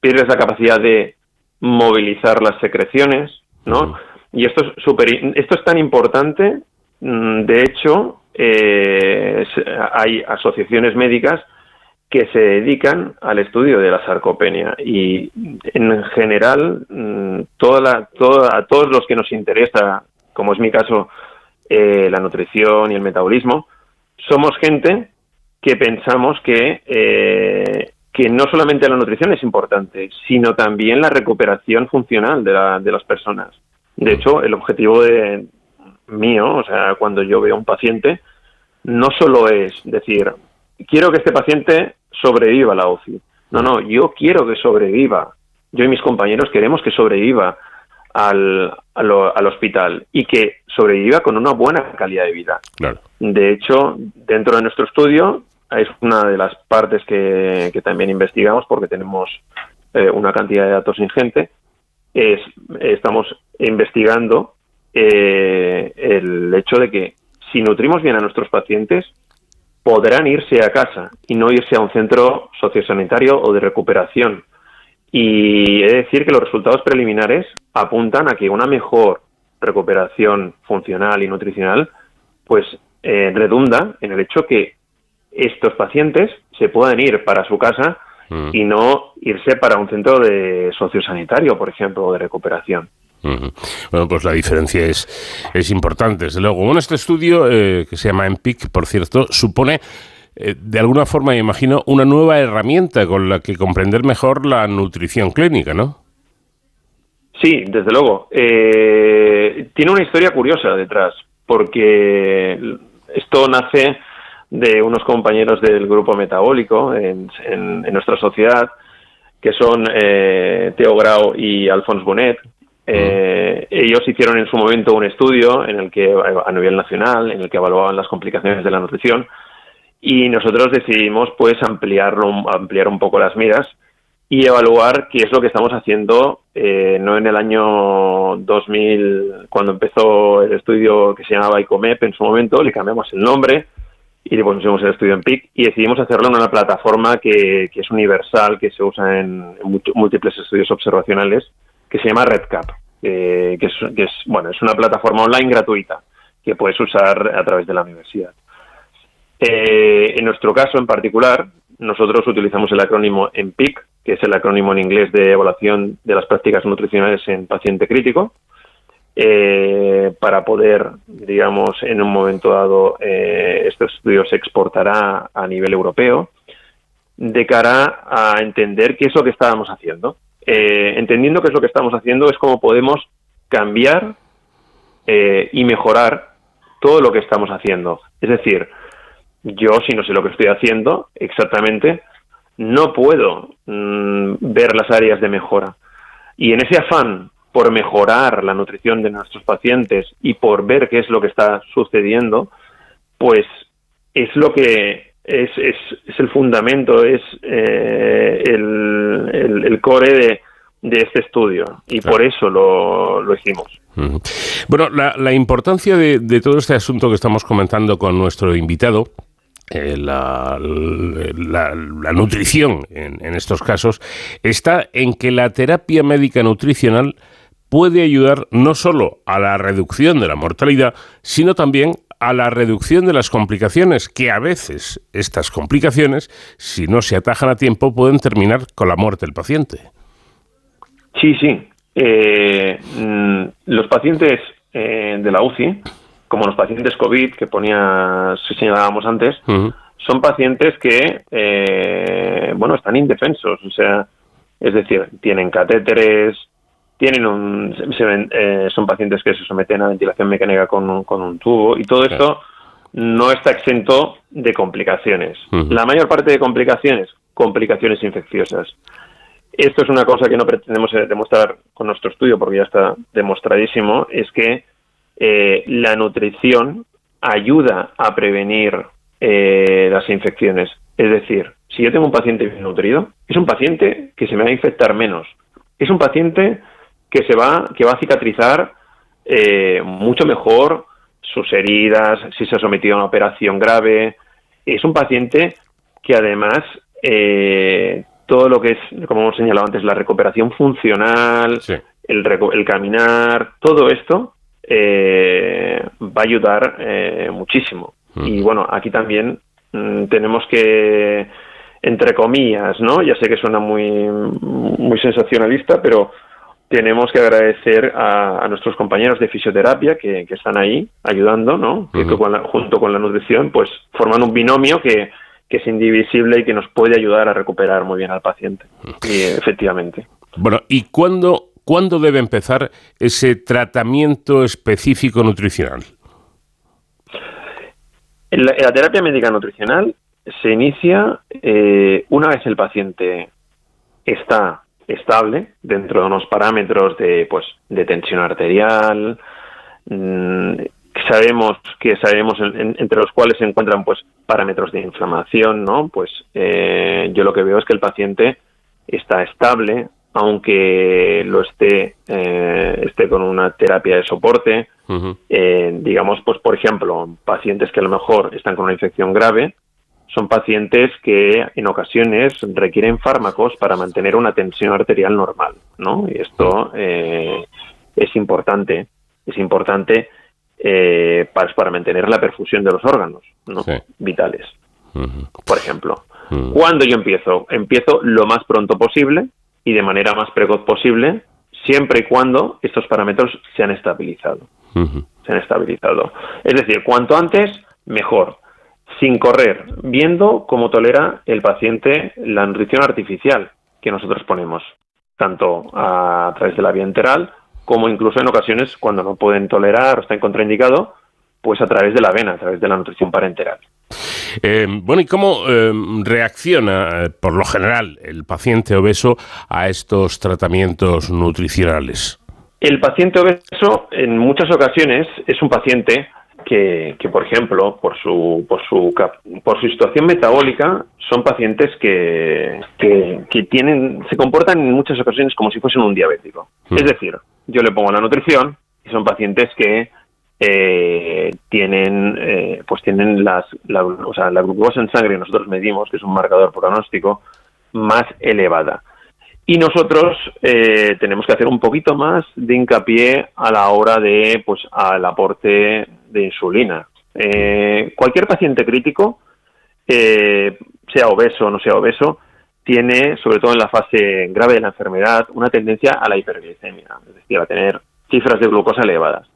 pierdes la capacidad de movilizar las secreciones, ¿no? Y esto es, super, esto es tan importante, mm, de hecho, eh, hay asociaciones médicas que se dedican al estudio de la sarcopenia y en general mm, toda la, a todos los que nos interesa, como es mi caso, eh, la nutrición y el metabolismo, somos gente que pensamos que, eh, que no solamente la nutrición es importante, sino también la recuperación funcional de, la, de las personas. De hecho, el objetivo de, mío, o sea, cuando yo veo a un paciente, no solo es decir, quiero que este paciente sobreviva a la UCI. No, no, yo quiero que sobreviva. Yo y mis compañeros queremos que sobreviva al, al, hospital y que sobreviva con una buena calidad de vida. De hecho, dentro de nuestro estudio es una de las partes que, también investigamos porque tenemos eh, una cantidad de datos ingente. Es, estamos investigando eh, el hecho de que si nutrimos bien a nuestros pacientes, podrán irse a casa y no irse a un centro sociosanitario o de recuperación. Y he de decir que los resultados preliminares apuntan a que una mejor recuperación funcional y nutricional pues eh, redunda en el hecho que estos pacientes se puedan ir para su casa mm. y no irse para un centro de sociosanitario, por ejemplo, o de recuperación. Bueno, pues la diferencia es, es importante, desde luego. Bueno, este estudio, eh, que se llama EMPIC, por cierto, supone eh, de alguna forma, me imagino, una nueva herramienta con la que comprender mejor la nutrición clínica, ¿no? Sí, desde luego. Eh, tiene una historia curiosa detrás, porque esto nace de unos compañeros del grupo metabólico en, nuestra sociedad, que son Teo Grau y Alphonse Bonet, eh, ellos hicieron en su momento un estudio en el que a nivel nacional, en el que evaluaban las complicaciones de la nutrición y nosotros decidimos pues ampliarlo, ampliar un poco las miras y evaluar qué es lo que estamos haciendo eh, no en el año 2000 cuando empezó el estudio que se llamaba ICOMEP en su momento le cambiamos el nombre y le pusimos el estudio en PIC y decidimos hacerlo en una plataforma que, es universal que se usa en múltiples estudios observacionales que se llama RedCap, eh, que, es, bueno, es una plataforma online gratuita que puedes usar a través de la universidad. Eh, en nuestro caso en particular, nosotros utilizamos el acrónimo EMPIC, que es el acrónimo en inglés de evaluación de las prácticas nutricionales en paciente crítico, eh, para poder, digamos, en un momento dado, este estudio se exportará a nivel europeo, de cara a entender qué es lo que estábamos haciendo. Eh, entendiendo qué es lo que estamos haciendo, es cómo podemos cambiar eh, y mejorar todo lo que estamos haciendo. Es decir, yo si no sé lo que estoy haciendo exactamente, no puedo mm, ver las áreas de mejora. Y en ese afán por mejorar la nutrición de nuestros pacientes y por ver qué es lo que está sucediendo, pues es lo que es, es, es el fundamento, es eh, el, el, core de, de, este estudio. Y por eso lo, lo hicimos. Bueno, la, la importancia de, de, todo este asunto que estamos comentando con nuestro invitado, eh, la, la, la, nutrición en, en estos casos, está en que la terapia médica nutricional puede ayudar no solo a la reducción de la mortalidad, sino también a la reducción de las complicaciones, que a veces estas complicaciones, si no se atajan a tiempo, pueden terminar con la muerte del paciente. Sí, sí. Eh, mm, los pacientes eh, de la UCI como los pacientes COVID que ponía, si señalábamos antes, son pacientes que, eh, bueno, están indefensos, o sea, es decir, tienen catéteres, tienen un, se ven- eh, son pacientes que se someten a ventilación mecánica con un, con un tubo y todo esto no está exento de complicaciones. La mayor parte de complicaciones, complicaciones infecciosas. Esto es una cosa que no pretendemos eh, demostrar con nuestro estudio porque ya está demostradísimo, es que eh, la nutrición ayuda a prevenir eh, las infecciones. Es decir, si yo tengo un paciente bien nutrido, es un paciente que se me va a infectar menos. Es un paciente que se va, que va a cicatrizar eh, mucho mejor sus heridas, si se ha sometido a una operación grave. Es un paciente que además eh, todo lo que es, como hemos señalado antes, la recuperación funcional, el, el caminar, todo esto eh, va a ayudar eh, muchísimo. Y bueno, aquí también mm, tenemos que, entre comillas, ¿no? Ya sé que suena muy, muy sensacionalista, pero tenemos que agradecer a, a nuestros compañeros de fisioterapia que, que están ahí ayudando, ¿no? Que- que con la- junto con la nutrición, pues forman un binomio que, que es indivisible y que nos puede ayudar a recuperar muy bien al paciente. Y efectivamente. Bueno, ¿y cuándo, cuándo debe empezar ese tratamiento específico nutricional? La terapia médica nutricional se inicia eh, una vez el paciente está estable dentro de unos parámetros de pues de tensión arterial. Mm, sabemos que sabemos en- en- entre los cuales se encuentran pues parámetros de inflamación no pues eh, yo lo que veo es que el paciente está estable aunque lo esté eh, esté con una terapia de soporte. Eh, digamos, pues por ejemplo, pacientes que a lo mejor están con una infección grave, son pacientes que en ocasiones requieren fármacos para mantener una tensión arterial normal, ¿no? Y esto eh, es importante, es importante eh, para, para mantener la perfusión de los órganos ¿no? vitales, por ejemplo. ¿Cuándo yo empiezo? Empiezo lo más pronto posible y de manera más precoz posible, siempre y cuando estos parámetros se han estabilizado se han estabilizado. Es decir, cuanto antes, mejor. Sin correr, viendo cómo tolera el paciente la nutrición artificial que nosotros ponemos, tanto a través de la vía enteral como incluso en ocasiones cuando no pueden tolerar o están contraindicado, pues a través de la vena, a través de la nutrición parenteral. Eh, bueno, ¿y cómo eh, reacciona, eh, por lo general, el paciente obeso a estos tratamientos nutricionales? El paciente obeso en muchas ocasiones es un paciente que, que, por ejemplo, por su, por su, por su situación metabólica, son pacientes que, que, que tienen, se comportan en muchas ocasiones como si fuesen un diabético. Es decir, yo le pongo la nutrición y son pacientes que eh, tienen, eh, pues tienen las, la, o sea, la glucosa en sangre que nosotros medimos, que es un marcador pronóstico, más elevada. Y nosotros eh, tenemos que hacer un poquito más de hincapié a la hora de, pues, al aporte de insulina. Eh, cualquier paciente crítico, eh, sea obeso o no sea obeso, tiene, sobre todo en la fase grave de la enfermedad, una tendencia a la hiperglicemia, es decir, a tener cifras de glucosa elevadas.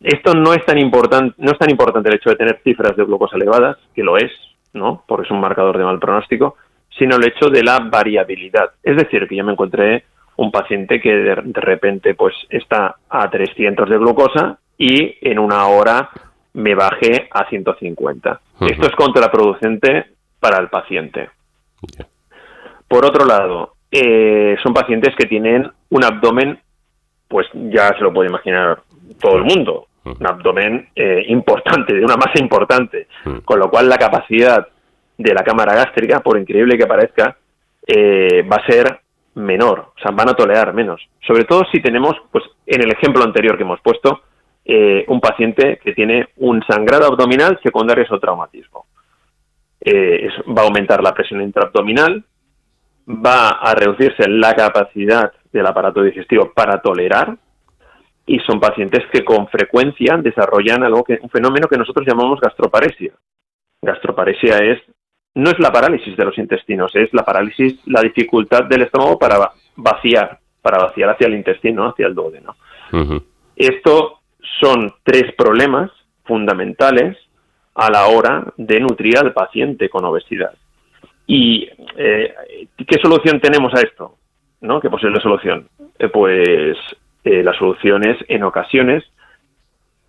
Esto no es tan importante, no es tan importante el hecho de tener cifras de glucosa elevadas, que lo es, ¿no? Porque es un marcador de mal pronóstico, sino el hecho de la variabilidad. Es decir, que yo me encontré un paciente que de, de repente pues está a 300 de glucosa y en una hora me bajé a 150. Esto es contraproducente para el paciente. Por otro lado, eh, son pacientes que tienen un abdomen, pues ya se lo puede imaginar todo el mundo, un abdomen eh, importante, de una masa importante, con lo cual la capacidad de la cámara gástrica, por increíble que parezca, eh, va a ser menor, o sea, van a tolerar menos. Sobre todo si tenemos, pues en el ejemplo anterior que hemos puesto, eh, un paciente que tiene un sangrado abdominal secundario a traumatismo. Eh, va a aumentar la presión intraabdominal, va a reducirse la capacidad del aparato digestivo para tolerar y son pacientes que con frecuencia desarrollan algo que un fenómeno que nosotros llamamos gastroparesia. Gastroparesia es no es la parálisis de los intestinos, es la parálisis, la dificultad del estómago para va- vaciar, para vaciar hacia el intestino, hacia el duodeno. Esto son tres problemas fundamentales a la hora de nutrir al paciente con obesidad. ¿Y eh, qué solución tenemos a esto? ¿No? ¿Qué posible solución? Eh, pues eh, la solución es, en ocasiones,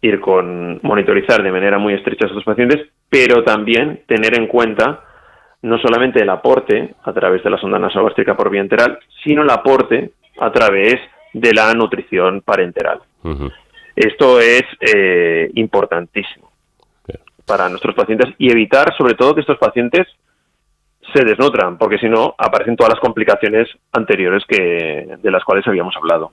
ir con monitorizar de manera muy estrecha a estos pacientes, pero también tener en cuenta no solamente el aporte a través de la sonda nasogástrica por vía enteral, sino el aporte a través de la nutrición parenteral. Esto es eh, importantísimo para nuestros pacientes y evitar sobre todo que estos pacientes se desnutran, porque si no aparecen todas las complicaciones anteriores que de las cuales habíamos hablado.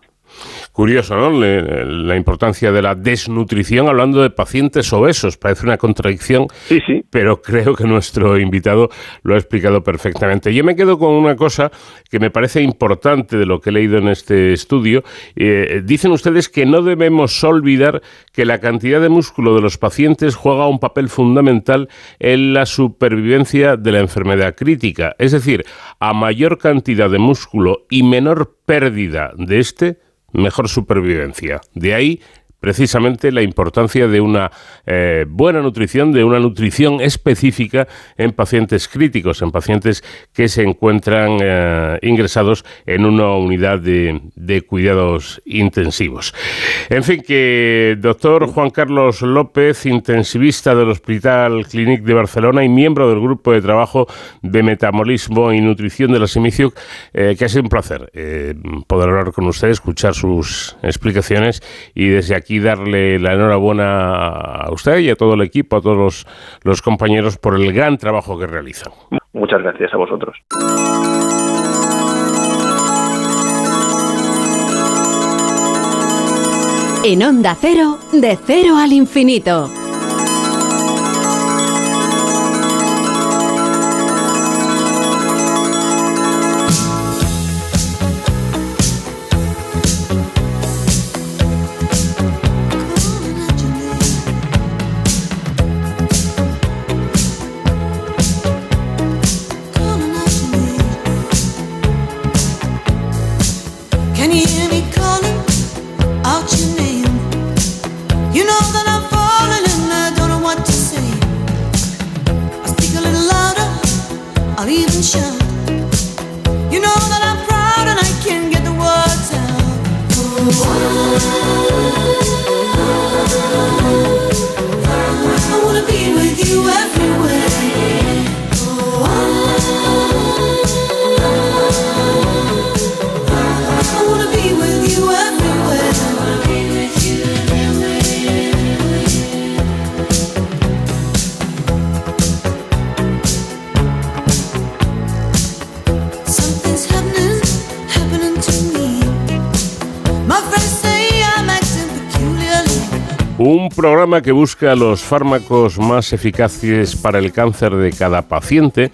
Curioso, ¿no? la importancia de la desnutrición hablando de pacientes obesos. Parece una contradicción, sí, sí. pero creo que nuestro invitado lo ha explicado perfectamente. Yo me quedo con una cosa que me parece importante de lo que he leído en este estudio. Eh, dicen ustedes que no debemos olvidar que la cantidad de músculo de los pacientes juega un papel fundamental en la supervivencia de la enfermedad crítica. Es decir, a mayor cantidad de músculo y menor pérdida de este, mejor supervivencia. De ahí precisamente la importancia de una eh, buena nutrición, de una nutrición específica en pacientes críticos, en pacientes que se encuentran eh, ingresados en una unidad de, cuidados intensivos. En fin, que doctor Juan Carlos López, intensivista del Hospital Clínic de Barcelona y miembro del grupo de trabajo de metabolismo y nutrición de la Semiciuc, eh, que ha sido un placer poder hablar con usted, escuchar sus explicaciones y desde aquí y darle la enhorabuena a usted y a todo el equipo, a todos los, compañeros por el gran trabajo que realizan. Muchas gracias a vosotros. En Onda Cero, de cero al infinito. I wanna be with you everywhere. Un programa que busca los fármacos más eficaces para el cáncer de cada paciente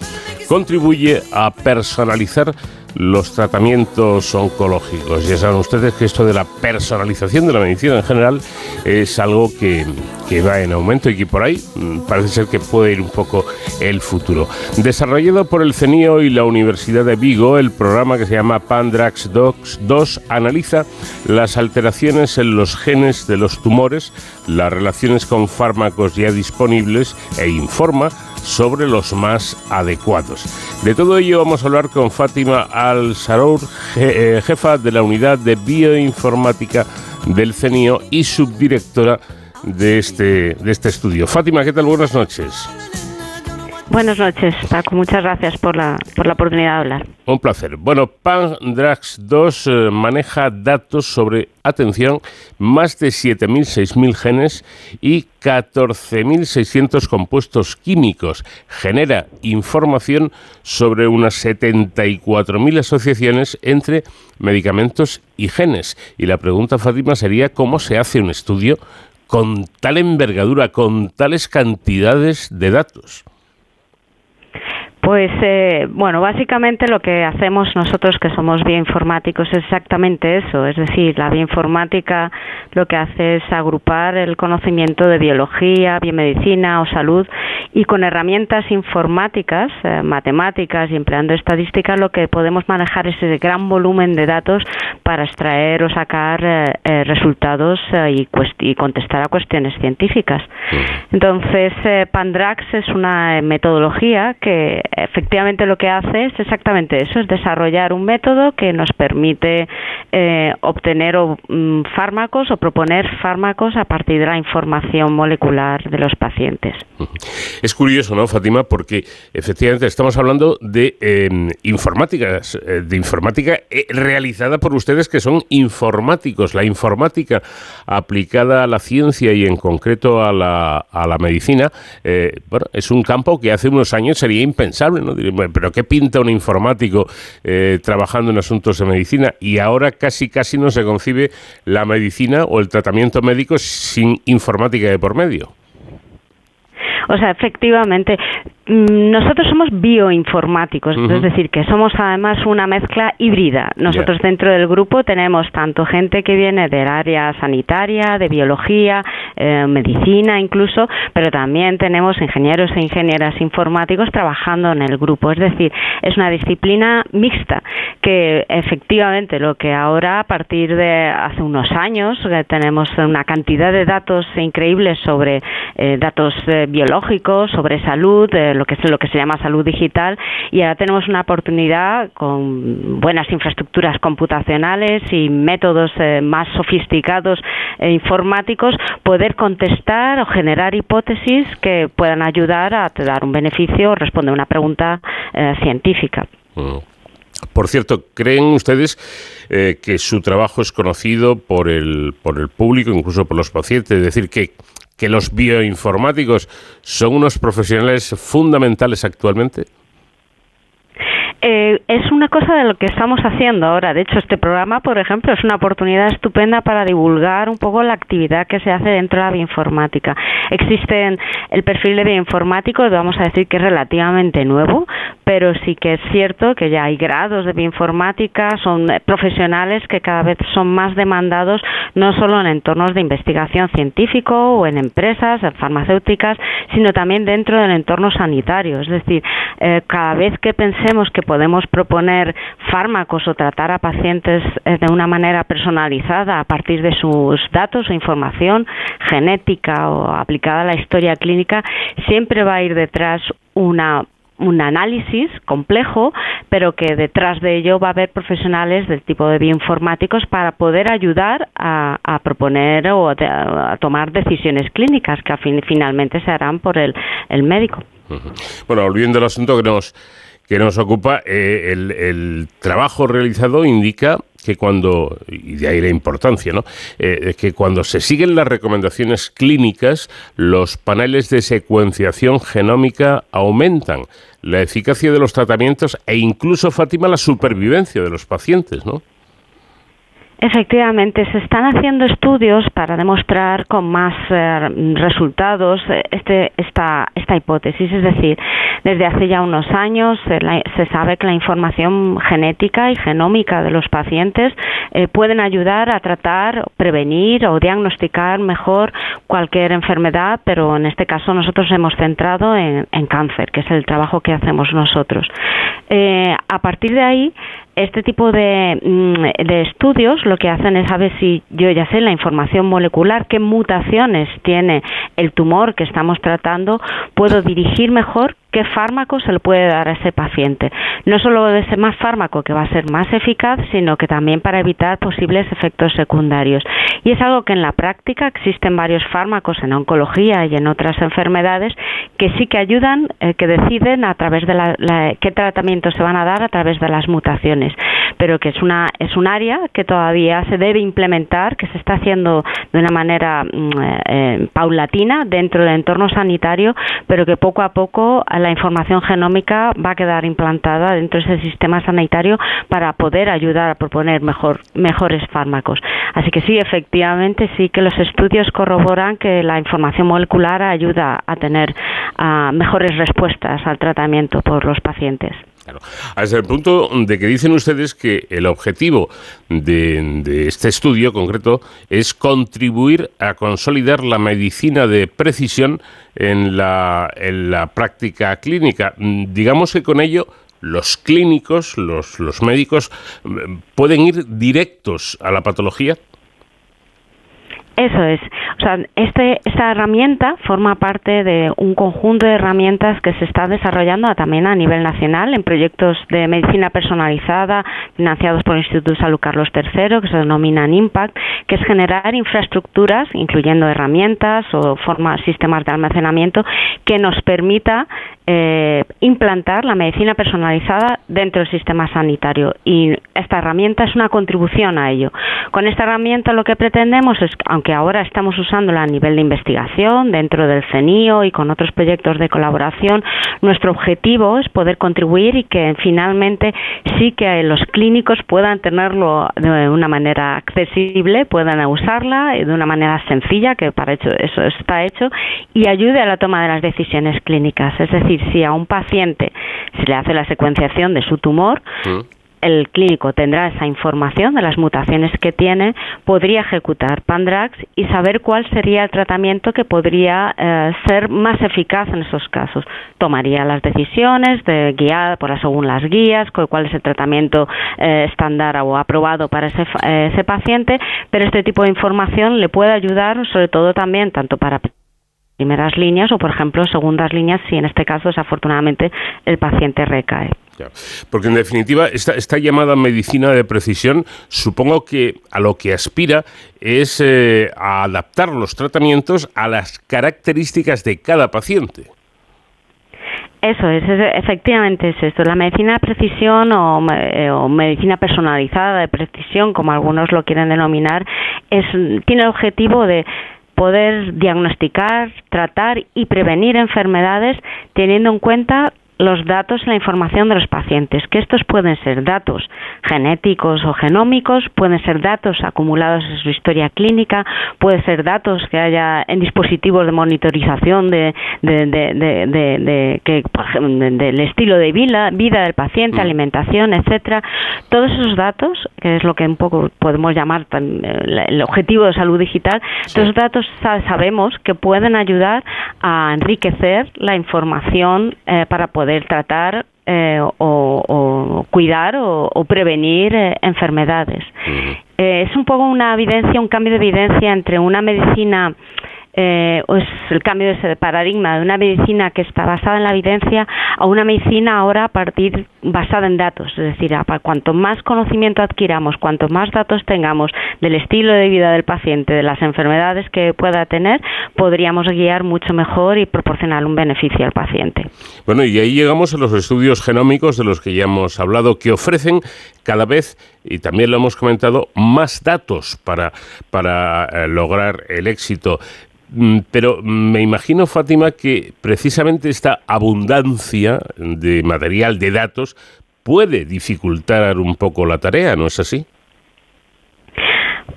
contribuye a personalizar los tratamientos oncológicos. Ya saben ustedes que esto de la personalización de la medicina en general es algo que, va en aumento y que por ahí mm, parece ser que puede ir un poco el futuro. Desarrollado por el CENIO y la Universidad de Vigo, el programa que se llama Pandrax 2 analiza las alteraciones en los genes de los tumores, las relaciones con fármacos ya disponibles e informa sobre los más adecuados. De todo ello vamos a hablar con Fátima Al-Sarour, eh, jefa de la unidad de bioinformática del CENIO y subdirectora de este, de este estudio. Fátima, ¿qué tal? Buenas noches. Buenas noches, Paco. Muchas gracias por la, por la oportunidad de hablar. Un placer. Bueno, PanDrax 2 eh, maneja datos sobre, atención, más de 7.000, 6.000 genes y 14.600 compuestos químicos. Genera información sobre unas 74.000 asociaciones entre medicamentos y genes. Y la pregunta, Fátima, sería cómo se hace un estudio con tal envergadura, con tales cantidades de datos. Pues eh, bueno, básicamente lo que hacemos nosotros que somos bioinformáticos es exactamente eso, es decir, la bioinformática lo que hace es agrupar el conocimiento de biología, biomedicina o salud y con herramientas informáticas, eh, matemáticas y empleando estadística lo que podemos manejar es ese gran volumen de datos para extraer o sacar eh, resultados y, y, contestar a cuestiones científicas. Entonces, Pandrax es una metodología que efectivamente lo que hace es exactamente eso, es desarrollar un método que nos permite obtener mm, fármacos o proponer fármacos a partir de la información molecular de los pacientes. Es curioso, ¿no, Fátima? Porque efectivamente estamos hablando de em, eh, de informática eh, realizada por ustedes que son informáticos. La informática aplicada a la ciencia y en concreto a la, a la medicina, eh, bueno, es un campo que hace unos años sería impensable, ¿no? Pero ¿qué pinta un informático trabajando en asuntos de medicina? Y ahora casi, casi no se concibe la medicina o el tratamiento médico sin informática de por medio. O sea, efectivamente, nosotros somos bioinformáticos, es decir, que somos además una mezcla híbrida. Nosotros dentro del grupo tenemos tanto gente que viene del área sanitaria, de biología, eh, medicina incluso, pero también tenemos ingenieros e ingenieras informáticos trabajando en el grupo. Es decir, es una disciplina mixta que efectivamente lo que ahora a partir de hace unos años eh, tenemos una cantidad de datos increíbles sobre eh, datos biológicos, sobre salud, lo que es lo que se llama salud digital y ahora tenemos una oportunidad con buenas infraestructuras computacionales y métodos eh, más sofisticados e informáticos poder contestar o generar hipótesis que puedan ayudar a dar un beneficio o responder una pregunta eh, científica. Mm. Por cierto, ¿creen ustedes que su trabajo es conocido por el, por el público, incluso por los pacientes? Es decir, que que los bioinformáticos son unos profesionales fundamentales actualmente? Eh, es una cosa de lo que estamos haciendo ahora. De hecho, este programa, por ejemplo, es una oportunidad estupenda para divulgar un poco la actividad que se hace dentro de la bioinformática. Existe el perfil de bioinformático, vamos a decir que es relativamente nuevo, pero sí que es cierto que ya hay grados de bioinformática, son profesionales que cada vez son más demandados, no solo en entornos de investigación científico o en empresas farmacéuticas, sino también dentro del entorno sanitario. Es decir, eh, cada vez que pensemos que podemos proponer fármacos o tratar a pacientes eh, de una manera personalizada a partir de sus datos o información genética o aplicada a la historia clínica, siempre va a ir detrás una un análisis complejo, pero que detrás de ello va a haber profesionales del tipo de bioinformáticos para poder ayudar a, proponer o a, tomar decisiones clínicas que finalmente se harán por el, el médico. Bueno, volviendo al asunto que nos que nos ocupa, eh, el, trabajo realizado indica que cuando, y de ahí la importancia, ¿no? Eh, que cuando se siguen las recomendaciones clínicas, los paneles de secuenciación genómica aumentan la eficacia de los tratamientos e incluso, Fátima, la supervivencia de los pacientes, ¿no? Efectivamente, se están haciendo estudios para demostrar con más eh, resultados eh, este, esta, esta hipótesis. Es decir, desde hace ya unos años se sabe que la información genética y genómica de los pacientes eh, pueden ayudar a tratar, prevenir o diagnosticar mejor cualquier enfermedad, pero en este caso nosotros hemos centrado en, en cáncer, que es el trabajo que hacemos nosotros. a partir de ahí, este tipo de, mm, de, estudios lo que hacen es saber si yo ya sé la información molecular, qué mutaciones tiene el tumor que estamos tratando, puedo dirigir mejor qué fármaco se le puede dar a ese paciente. No solo de ese más fármaco que va a ser más eficaz, sino que también para evitar posibles efectos secundarios. Y es algo que en la práctica existen varios fármacos en oncología y en otras enfermedades que sí que ayudan, eh, que deciden a través de la, qué tratamientos se van a dar a través de las mutaciones, pero que es una es un área que todavía se debe implementar, que se está haciendo de una manera mm, eh, paulatina dentro del entorno sanitario, pero que poco a poco la información genómica va a quedar implantada dentro de ese sistema sanitario para poder ayudar a proponer mejor, mejores fármacos. Así que sí, efectivamente, sí que los estudios corroboran que la información molecular ayuda a tener mejores respuestas al tratamiento por los pacientes. Hasta el punto de que dicen ustedes que el objetivo de, de, este estudio concreto es contribuir a consolidar la medicina de precisión en la, en la práctica clínica. Digamos que con ello los clínicos, los, los médicos, pueden ir directos a la patología. Eso es. O sea, este, esta herramienta forma parte de un conjunto de herramientas que se está desarrollando también a nivel nacional en proyectos de medicina personalizada financiados por el Instituto de Salud Carlos III, que se denominan IMPACT, que es generar infraestructuras, incluyendo herramientas o sistemas de almacenamiento, que nos permita eh, implantar la medicina personalizada dentro del sistema sanitario. Y esta herramienta es una contribución a ello. Con esta herramienta lo que pretendemos es, aunque ahora estamos usándola a nivel de investigación dentro del CENIO y con otros proyectos de colaboración, nuestro objetivo es poder contribuir y que finalmente sí que los clínicos puedan tenerlo de una manera accesible, puedan usarla de una manera sencilla, que para hecho eso está hecho, y ayude a la toma de las decisiones clínicas. Es decir, si a un paciente se le hace la secuenciación de su tumor, mm el clínico tendrá esa información de las mutaciones que tiene, podría ejecutar Pandrax y saber cuál sería el tratamiento que podría eh, ser más eficaz en esos casos. Tomaría las decisiones de guiar por según las guías, cuál es el tratamiento eh, estándar o aprobado para ese, eh, ese paciente, pero este tipo de información le puede ayudar sobre todo también tanto para primeras líneas o, por ejemplo, segundas líneas si en este caso desafortunadamente el paciente recae. Porque en definitiva, esta, esta, llamada medicina de precisión, supongo que a lo que aspira es eh, a adaptar los tratamientos a las características de cada paciente. Eso es, efectivamente es esto. La medicina de precisión o, eh, o, medicina personalizada de precisión, como algunos lo quieren denominar, es, tiene el objetivo de poder diagnosticar, tratar y prevenir enfermedades teniendo en cuenta los datos y la información de los pacientes, que estos pueden ser datos genéticos o genómicos, pueden ser datos acumulados en su historia clínica, pueden ser datos que haya en dispositivos de monitorización de, de, de, que, del estilo de vida, vida del paciente, mm. alimentación, etcétera. Todos esos datos, que es lo que un poco podemos llamar el objetivo de salud digital, esos datos sabemos que pueden ayudar a enriquecer la información eh, para poder poder tratar eh, o, cuidar o, prevenir eh, enfermedades. Eh, es un poco una evidencia, un cambio de evidencia entre una medicina eh, es el cambio de paradigma de una medicina que está basada en la evidencia a una medicina ahora a partir basada en datos, es decir, a, cuanto más conocimiento adquiramos, cuanto más datos tengamos del estilo de vida del paciente, de las enfermedades que pueda tener, podríamos guiar mucho mejor y proporcionar un beneficio al paciente. Bueno, y ahí llegamos a los estudios genómicos de los que ya hemos hablado, que ofrecen cada vez, y también lo hemos comentado, más datos para, para eh, lograr el éxito. Mm, pero me imagino, Fátima, que precisamente esta abundancia de material, de datos, puede dificultar un poco la tarea, ¿no es así?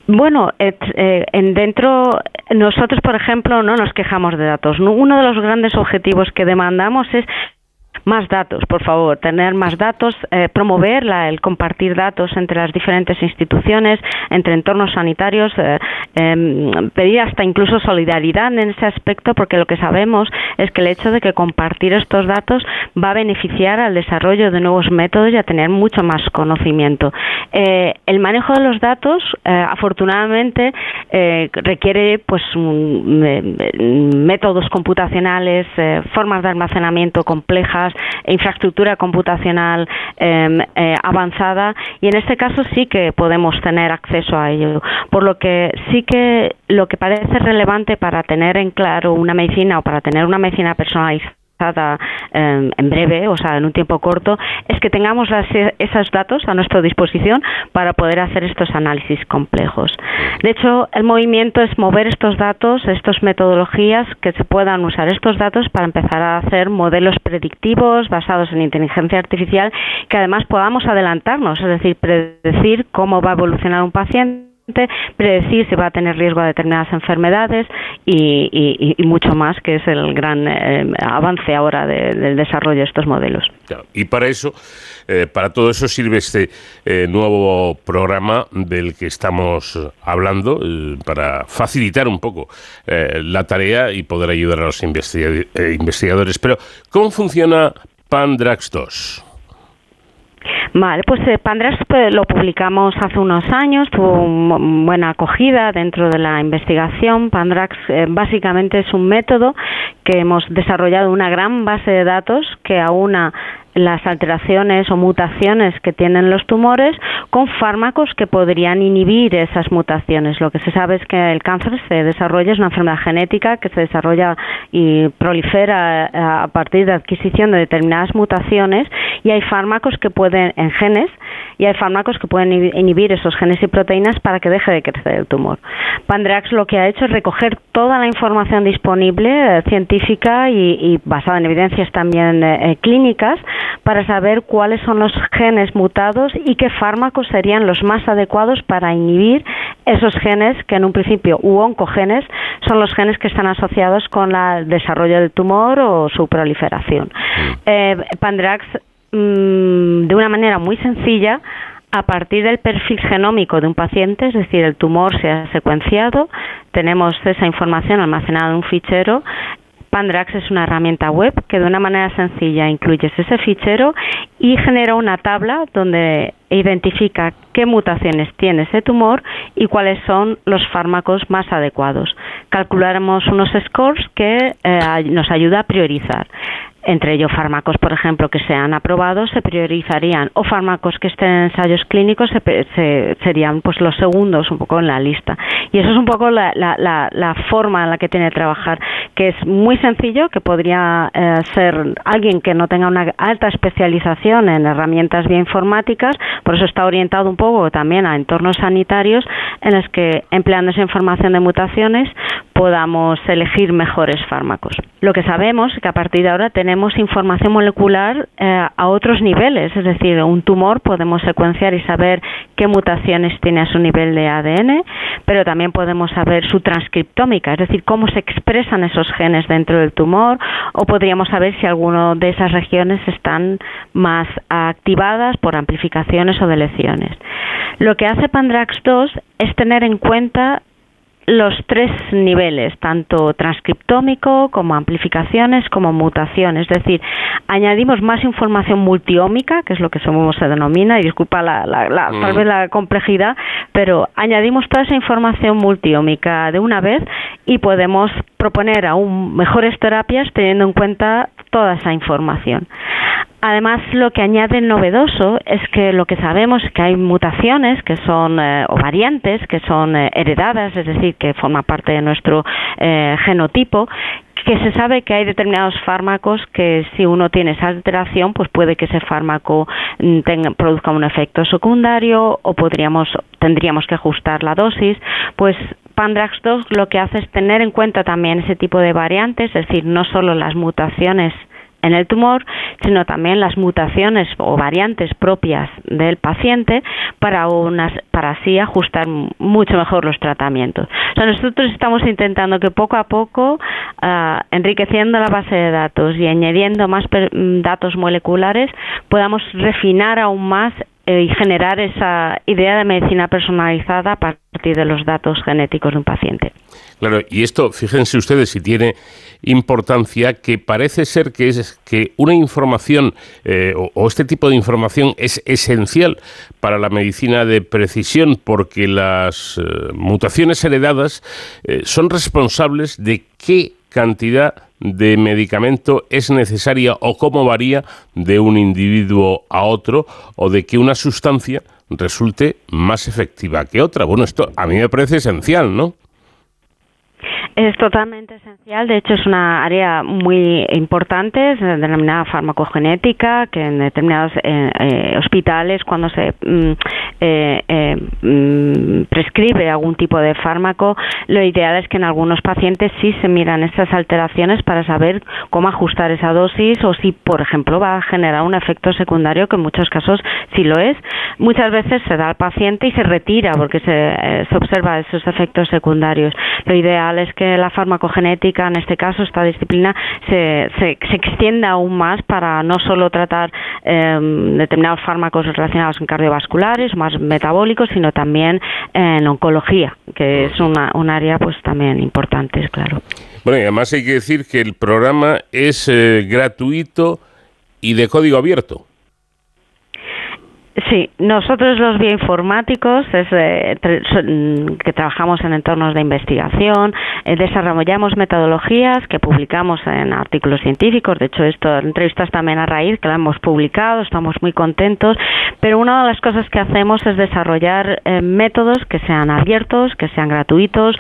Bueno, eh, en dentro nosotros, por ejemplo, no nos quejamos de datos. Uno de los grandes objetivos que demandamos es más datos, por favor, tener más datos, eh, promover el compartir datos entre las diferentes instituciones, entre entornos sanitarios, eh, em, pedir hasta incluso solidaridad en ese aspecto, porque lo que sabemos es que el hecho de que compartir estos datos va a beneficiar al desarrollo de nuevos métodos y a tener mucho más conocimiento. Eh, el manejo de los datos, afortunadamente, requiere pues métodos computacionales, formas de almacenamiento complejas infraestructura computacional em, eh, avanzada y en este caso sí que podemos tener acceso a ello. Por lo que sí que lo que parece relevante para tener en claro una medicina o para tener una medicina personalizada Em, en breve, o sea, en un tiempo corto, es que tengamos esos datos a nuestra disposición para poder hacer estos análisis complejos. De hecho, el movimiento es mover estos datos, estas metodologías, que se puedan usar estos datos para empezar a hacer modelos predictivos basados en inteligencia artificial, que además podamos adelantarnos, es decir, predecir cómo va a evolucionar un paciente predecir si va a tener riesgo a determinadas enfermedades y, mucho más, que es el gran eh, avance ahora del desarrollo de estos modelos. y para eso, eh, para todo eso sirve este eh, nuevo programa del que estamos hablando, para facilitar un poco la tarea y poder ayudar a los investigadores. Pero, ¿cómo funciona Pandrax 2? Vale, pues eh, pues, lo publicamos hace unos años, tuvo buena acogida dentro de la investigación. Pandrax eh, básicamente es un método que hemos desarrollado una gran base de datos que aúna las alteraciones o mutaciones que tienen los tumores con fármacos que podrían inhibir esas mutaciones. Lo que se sabe es que el cáncer se desarrolla, es una enfermedad genética que se desarrolla y prolifera eh, a partir de adquisición de determinadas mutaciones y hay fármacos que pueden, en genes, y hay fármacos que pueden inhibir esos genes y proteínas para que deje de crecer el tumor. Pandrax lo que ha hecho es recoger toda la información disponible eh, científica y, basada en evidencias también eh, clínicas para saber cuáles son los genes mutados y qué fármacos serían los más adecuados para inhibir esos genes que en un principio u oncogenes son los genes que están asociados con el desarrollo del tumor o su proliferación. Mm. Eh, Pandrax mm, de una manera muy sencilla a partir del perfil genómico de un paciente, es decir, el tumor se ha secuenciado, tenemos esa información almacenada en un fichero, Pandrax es una herramienta web que de una manera sencilla incluye ese fichero y genera una tabla donde identifica qué mutaciones tiene ese tumor y cuáles son los fármacos más adecuados. Calcularemos unos scores que eh, nos ayuda a priorizar entre ellos fármacos, por ejemplo, que sean aprobados, se priorizarían, o fármacos que estén en ensayos clínicos se, serían pues los segundos un poco en la lista. Y eso es un poco la, la, forma en la que tiene que trabajar, que es muy sencillo, que podría eh, ser alguien que no tenga una alta especialización en herramientas bioinformáticas, por eso está orientado un poco también a entornos sanitarios en los que empleando esa información de mutaciones podamos elegir mejores fármacos. Lo que sabemos es que a partir de ahora tenemos información molecular eh, a otros niveles, es decir, un tumor podemos secuenciar y saber qué mutaciones tiene a su nivel de ADN, pero también podemos saber su transcriptómica, es decir, cómo se expresan esos genes dentro del tumor, o podríamos saber si alguna de esas regiones están más activadas por amplificaciones o deleciones. Lo que hace Pandrax 2 es tener en cuenta los tres niveles, tanto transcriptómico como amplificaciones como mutaciones. Es decir, añadimos más información multiómica, que es lo que somos se denomina, y disculpa la, la, tal vez la complejidad, pero añadimos toda esa información multiómica de una vez y podemos proponer aún mejores terapias teniendo en cuenta toda esa información. Además, lo que añade novedoso es que lo que sabemos es que hay mutaciones que son eh, o variantes que son eh, heredadas, es decir, que forman parte de nuestro eh, genotipo que se sabe que hay determinados fármacos que si uno tiene esa alteración, pues puede que ese fármaco mm, produzca un efecto secundario o podríamos tendríamos que ajustar la dosis, pues Pandrax 2 lo que hace es tener en cuenta también ese tipo de variantes, es decir, no solo las mutaciones en el tumor, sino también las mutaciones o variantes propias del paciente para unas para así ajustar mucho mejor los tratamientos. nosotros estamos intentando que poco a poco, ah, enriqueciendo la base de datos y añadiendo más datos moleculares, podamos refinar aún más eh, y generar esa idea de medicina personalizada a partir de los datos genéticos de un paciente. Claro, y esto, fíjense ustedes si tiene importancia, que parece ser que es que una información eh, o, este tipo de información es esencial para la medicina de precisión, porque las eh, mutaciones heredadas son responsables de qué cantidad de medicamento es necesaria o cómo varía de un individuo a otro o de que una sustancia resulte más efectiva que otra. Bueno, esto a mí me parece esencial, ¿no? Es totalmente esencial, de hecho es una área muy importante, es denominada farmacogenética, que en determinados eh, eh, hospitales cuando se mm, eh, mm, prescribe algún tipo de fármaco, lo ideal es que en algunos pacientes sí se miran estas alteraciones para saber cómo ajustar esa dosis o si, por ejemplo, va a generar un efecto secundario, que en muchos casos sí lo es. Muchas veces se da al paciente y se retira porque se, se observa esos efectos secundarios. Lo ideal es que la farmacogenética, en este caso, esta disciplina, se, se, se extienda aún más para no solo tratar em, determinados fármacos relacionados con cardiovasculares, más metabólicos, sino también en oncología, que es una, un área pues también importante, claro. Bueno, y además hay que decir que el programa es eh, gratuito y de código abierto. Sí, nosotros los bioinformáticos es, eh, que trabajamos en entornos de investigación, eh, desarrollamos metodologías que publicamos en artículos científicos, de hecho esto entrevistas también a raíz que la hemos publicado, estamos muy contentos, pero una de las cosas que hacemos es desarrollar eh, métodos que sean abiertos, que sean gratuitos,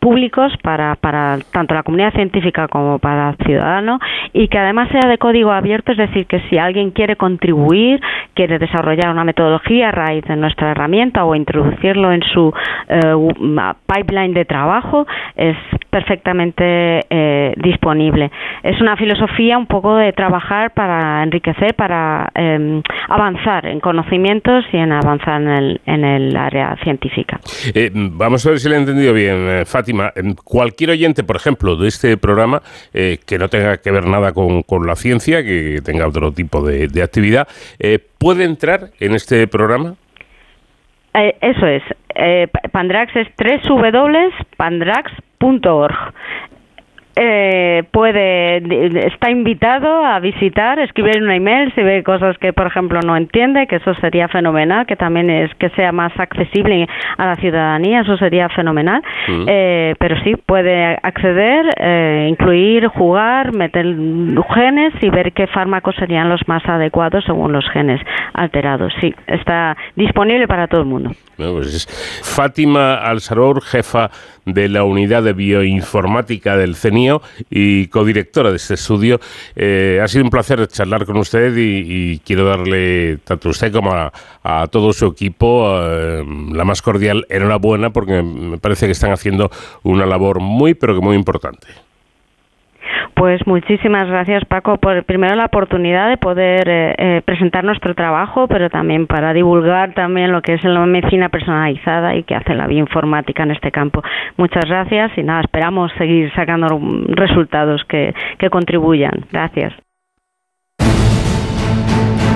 públicos para, para tanto la comunidad científica como para el ciudadano y que además sea de código abierto, es decir, que si alguien quiere contribuir, quiere desarrollar desarrollar una metodología a raíz de nuestra herramienta o introducirlo en su eh, pipeline de trabajo es perfectamente eh, disponible. Es una filosofía un poco de trabajar para enriquecer, para em, avanzar en conocimientos y en avanzar en el, en el área científica. Eh, vamos a ver si le he entendido bien, Fátima. Cualquier oyente, por ejemplo, de este programa que no tenga que ver nada con, con la ciencia, que tenga otro tipo de actividad, puede entrar en este programa? Eh, eso es. Eh, Pandrax es www.pandrax.org eh, puede está invitado a visitar, escribir un email si ve cosas que por ejemplo no entiende, que eso sería fenomenal, que también es que sea más accesible a la ciudadanía, eso sería fenomenal. Mm. Eh, pero sí puede acceder, eh, incluir, jugar, meter genes y ver qué fármacos serían los más adecuados según los genes alterados. Sí, está disponible para todo el mundo. Pues Fátima Alsaror, jefa de la unidad de bioinformática del CENIO y codirectora de este estudio. Eh, ha sido un placer charlar con usted y, quiero darle, tanto a usted como a, todo su equipo, eh, la más cordial enhorabuena porque me parece que están haciendo una labor muy, pero que muy importante. Pues muchísimas gracias Paco por primero la oportunidad de poder eh, eh, presentar nuestro trabajo, pero también para divulgar también lo que es la medicina personalizada y que hace la bioinformática en este campo. Muchas gracias y nada, esperamos seguir sacando resultados que, que contribuyan. Gracias.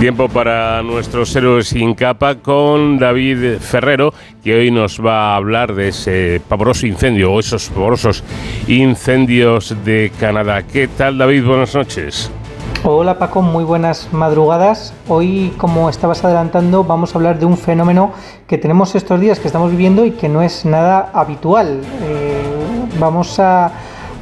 Tiempo para nuestros héroes sin capa con David Ferrero, que hoy nos va a hablar de ese pavoroso incendio o esos pavorosos incendios de Canadá. ¿Qué tal, David? Buenas noches. Hola Paco, muy buenas madrugadas. Hoy, como estabas adelantando, vamos a hablar de un fenómeno que tenemos estos días que estamos viviendo y que no es nada habitual. Eh, vamos a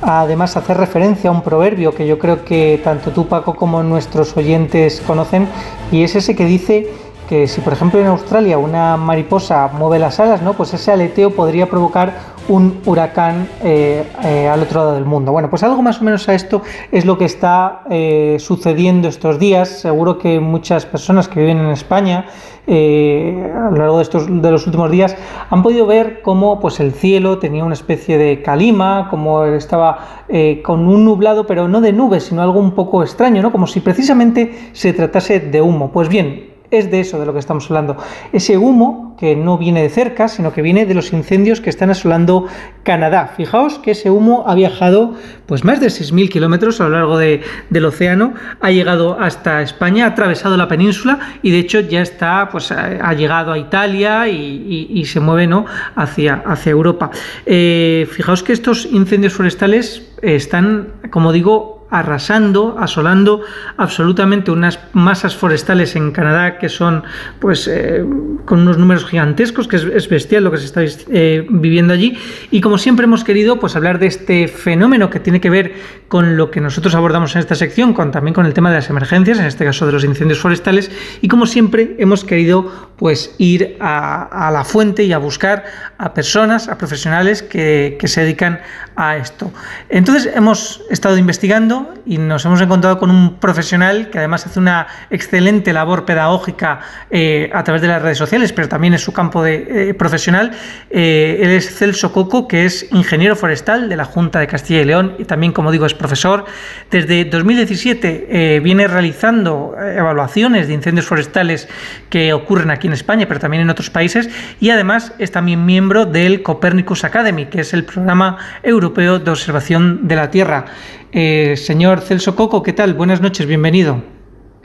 además hacer referencia a un proverbio que yo creo que tanto tú Paco como nuestros oyentes conocen y es ese que dice que si por ejemplo en Australia una mariposa mueve las alas, ¿no? pues ese aleteo podría provocar un huracán eh, eh, al otro lado del mundo. Bueno, pues algo más o menos a esto es lo que está eh, sucediendo estos días. Seguro que muchas personas que viven en España a lo largo de, estos, de los últimos días han podido ver cómo pues, el cielo tenía una especie de calima, como estaba con un nublado, pero no de nubes, sino algo un poco extraño, ¿no? como si precisamente se tratase de humo. Pues bien, es de eso de lo que estamos hablando. Ese humo que no viene de cerca, sino que viene de los incendios que están asolando Canadá. Fijaos que ese humo ha viajado pues más de 6.000 kilómetros a lo largo del océano, ha llegado hasta España, ha atravesado la península y de hecho ya está, pues ha llegado a Italia y, se mueve ¿no? hacia, hacia Europa. Eh, fijaos que estos incendios forestales están, como digo, arrasando, asolando absolutamente unas masas forestales en Canadá que son pues eh, con unos números gigantescos, que es, bestial lo que se está eh, viviendo allí. Y como siempre hemos querido pues hablar de este fenómeno que tiene que ver con lo que nosotros abordamos en esta sección, con, también con el tema de las emergencias, en este caso de los incendios forestales, y como siempre hemos querido pues ir a, la fuente y a buscar a personas, a profesionales que, que se dedican a esto. Entonces hemos estado investigando y nos hemos encontrado con un profesional que además hace una excelente labor pedagógica eh, a través de las redes sociales, pero también en su campo de, eh, profesional. Eh, él es Celso Coco, que es ingeniero forestal de la Junta de Castilla y León y también, como digo, es profesor. Desde 2017 viene realizando evaluaciones de incendios forestales que ocurren aquí en España, pero también en otros países, y además es también miembro del Copernicus Academy, que es el programa europeo de observación de la Tierra. Eh, señor Celso Coco, ¿qué tal? Buenas noches, bienvenido.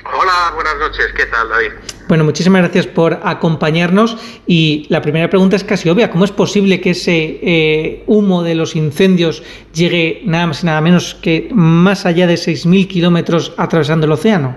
Hola, buenas noches, ¿qué tal, David? Bueno, muchísimas gracias por acompañarnos y la primera pregunta es casi obvia. ¿Cómo es posible que ese eh, humo de los incendios llegue nada más y nada menos que más allá de 6.000 kilómetros atravesando el océano?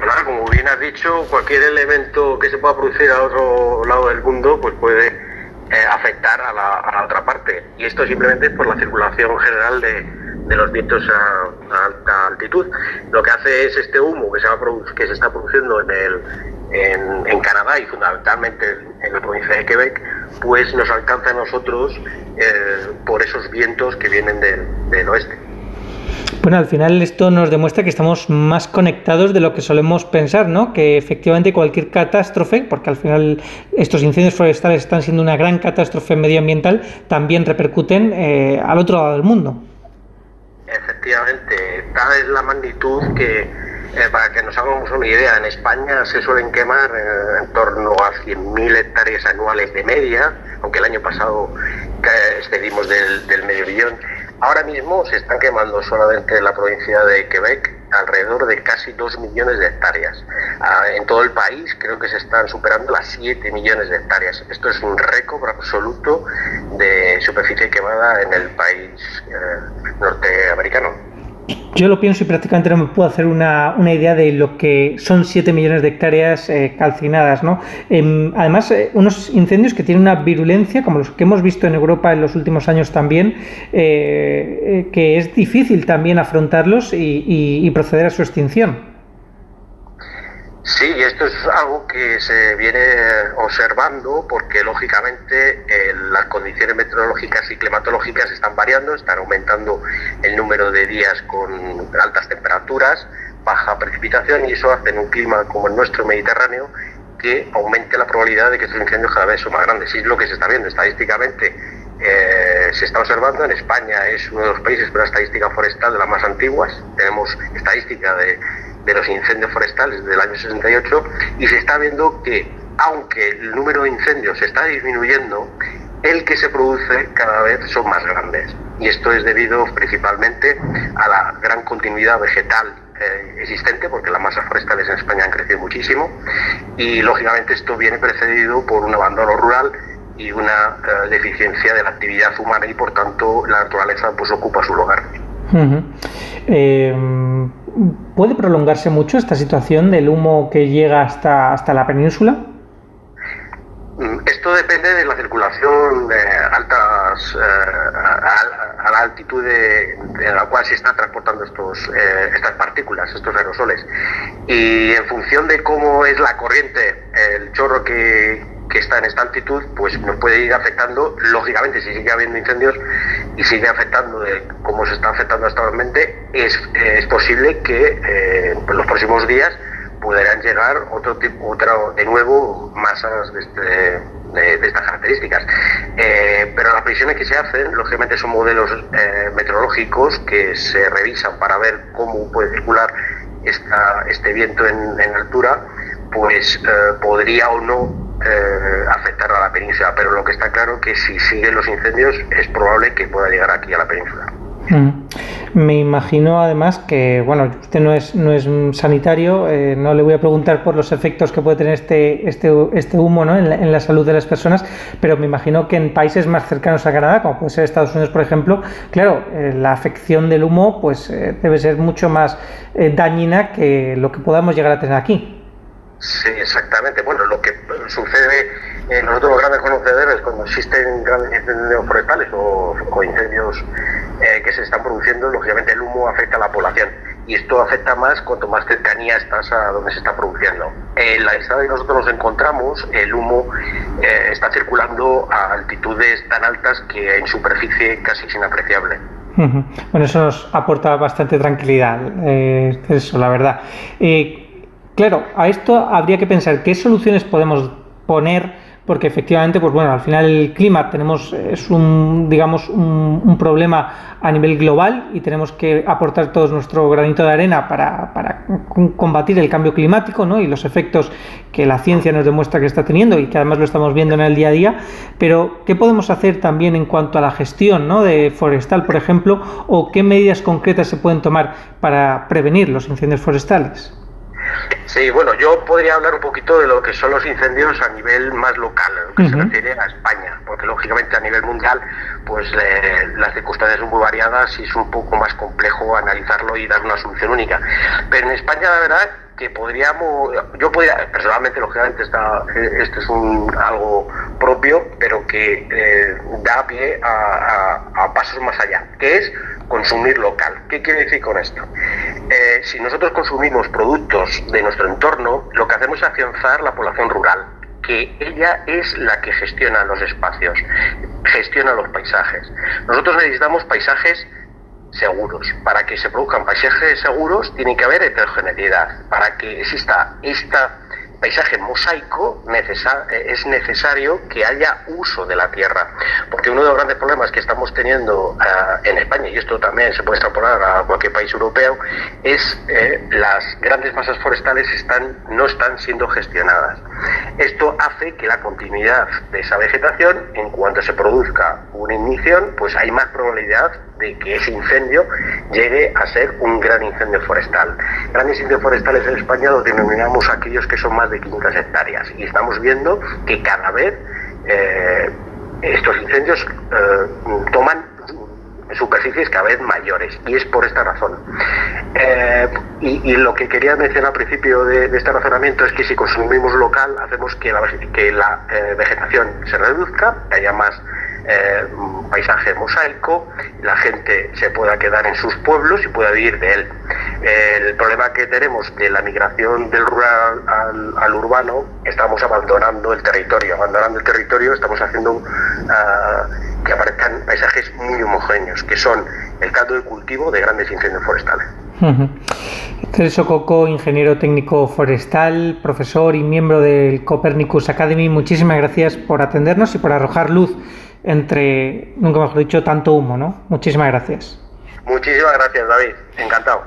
Claro, como bien has dicho, cualquier elemento que se pueda producir a otro lado del mundo pues puede eh, afectar a la, a la otra parte. Y esto simplemente es por la circulación general de, de los vientos a, alta altitud. Lo que hace es este humo que se, va que se está produciendo en, el, en, Canadá y fundamentalmente en la provincia de Quebec, pues nos alcanza a nosotros eh, por esos vientos que vienen del, del oeste. Bueno, al final esto nos demuestra que estamos más conectados de lo que solemos pensar, ¿no? Que efectivamente cualquier catástrofe, porque al final estos incendios forestales están siendo una gran catástrofe medioambiental, también repercuten eh, al otro lado del mundo. Efectivamente, tal es la magnitud que, eh, para que nos hagamos una idea, en España se suelen quemar eh, en torno a 100.000 hectáreas anuales de media, aunque el año pasado excedimos del, medio billón. Ahora mismo se están quemando solamente en la provincia de Quebec alrededor de casi 2 millones de hectáreas. Ah, en todo el país creo que se están superando las 7 millones de hectáreas. Esto es un récord absoluto de superficie quemada en el país eh, norteamericano. Yo lo pienso y prácticamente no me puedo hacer una, idea de lo que son 7 millones de hectáreas eh, calcinadas. ¿no? Em, además, eh, unos incendios que tienen una virulencia, como los que hemos visto en Europa en los últimos años también, eh, que es difícil también afrontarlos y proceder a su extinción. Sí, y esto es algo que se viene observando porque lógicamente eh, las condiciones meteorológicas y climatológicas están variando, están aumentando el número de días con altas temperaturas, baja precipitación y eso hace en un clima como el nuestro Mediterráneo que aumente la probabilidad de que estos incendios cada vez son más grandes. Y es lo que se está viendo estadísticamente. Eh, se está observando, en España es uno de los países con una estadística forestal de las más antiguas, tenemos estadística de de los incendios forestales del año 68 y se está viendo que aunque el número de incendios está disminuyendo, el que se produce cada vez son más grandes. Y esto es debido principalmente a la gran continuidad vegetal eh, existente, porque las masas forestales en España han crecido muchísimo, y lógicamente esto viene precedido por un abandono rural y una eh, deficiencia de la actividad humana y por tanto la naturaleza pues ocupa su lugar. ¿Puede prolongarse mucho esta situación del humo que llega hasta, hasta la península? Mm, esto depende de la circulación altas, eh, a, la altitud de, la cual se están transportando estos, eh, estas partículas, estos aerosoles. Y en función de cómo es la corriente, el chorro que, que está en esta altitud, pues nos puede ir afectando, lógicamente, si sigue habiendo incendios y sigue afectando de cómo se está afectando actualmente, es, es posible que eh, en los próximos días pudieran llegar otro tipo, otro, de nuevo masas de, este, estas características. Eh, pero las previsiones que se hacen, lógicamente, son modelos eh, meteorológicos que se revisan para ver cómo puede circular este viento en, en altura, pues podría o no eh, afectar a la península, pero lo que está claro es que si siguen los incendios es probable que pueda llegar aquí a la península. Mm. Me imagino además que, bueno, usted no es, no es sanitario, eh, no le voy a preguntar por los efectos que puede tener este, este, este humo ¿no? en, la, salud de las personas, pero me imagino que en países más cercanos a Canadá, como puede ser Estados Unidos, por ejemplo, claro, eh, la afección del humo pues debe ser mucho más dañina que lo que podamos llegar a tener aquí. Sí, exactamente. Bueno, lo que sucede eh, nosotros los grandes conocedores cuando existen grandes incendios forestales o, o incendios eh, que se están produciendo, lógicamente el humo afecta a la población y esto afecta más cuanto más cercanía estás a donde se está produciendo. En la estrada que nosotros nos encontramos, el humo eh, está circulando a altitudes tan altas que en superficie casi es inapreciable. Bueno, eso nos aporta bastante tranquilidad, eh, eso, la verdad. Eh, claro, a esto habría que pensar qué soluciones podemos poner porque efectivamente, pues bueno, al final el clima tenemos, es un, digamos, un, un, problema a nivel global y tenemos que aportar todos nuestro granito de arena para, para, combatir el cambio climático ¿no? y los efectos que la ciencia nos demuestra que está teniendo y que además lo estamos viendo en el día a día. Pero, ¿qué podemos hacer también en cuanto a la gestión ¿no? de forestal, por ejemplo, o qué medidas concretas se pueden tomar para prevenir los incendios forestales? Sí, bueno, yo podría hablar un poquito de lo que son los incendios a nivel más local, lo que uh -huh. se refiere a España, porque lógicamente a nivel mundial, pues eh, las circunstancias son muy variadas y es un poco más complejo analizarlo y dar una solución única. Pero en España, la verdad, que podríamos, yo podría, personalmente, lógicamente, está, esto es un, algo propio, pero que eh, da pie a, a, a pasos más allá, que es consumir local. ¿Qué quiere decir con esto? Eh, si nosotros consumimos productos de nuestro entorno, lo que hacemos es afianzar la población rural, que ella es la que gestiona los espacios, gestiona los paisajes. Nosotros necesitamos paisajes seguros. Para que se produzcan paisajes seguros tiene que haber heterogeneidad. Para que exista esta paisaje mosaico necesar, es necesario que haya uso de la tierra, porque uno de los grandes problemas que estamos teniendo uh, en España, y esto también se puede extrapolar a cualquier país europeo, es eh, las grandes masas forestales están, no están siendo gestionadas. Esto hace que la continuidad de esa vegetación, en cuanto se produzca una ignición, pues hay más probabilidad de que ese incendio llegue a ser un gran incendio forestal. Grandes incendios forestales en España lo denominamos aquellos que son más de 500 hectáreas y estamos viendo que cada vez eh, estos incendios eh, toman superficies cada vez mayores y es por esta razón. Eh, y, lo que quería mencionar al principio de, este razonamiento es que si consumimos local hacemos que la, que la vegetación se reduzca, que haya más eh, paisaje mosaico, la gente se pueda quedar en sus pueblos y pueda vivir de él. El problema que tenemos de la migración del rural al, urbano, estamos abandonando el territorio. Abandonando el territorio estamos haciendo uh, que aparezcan paisajes muy homogéneos, que son el caldo de cultivo de grandes incendios forestales. Celso Coco, ingeniero técnico forestal, profesor y miembro del Copernicus Academy, muchísimas gracias por atendernos y por arrojar luz entre, nunca mejor dicho, tanto humo, ¿no? Muchísimas gracias. Muchísimas gracias, David. Encantado.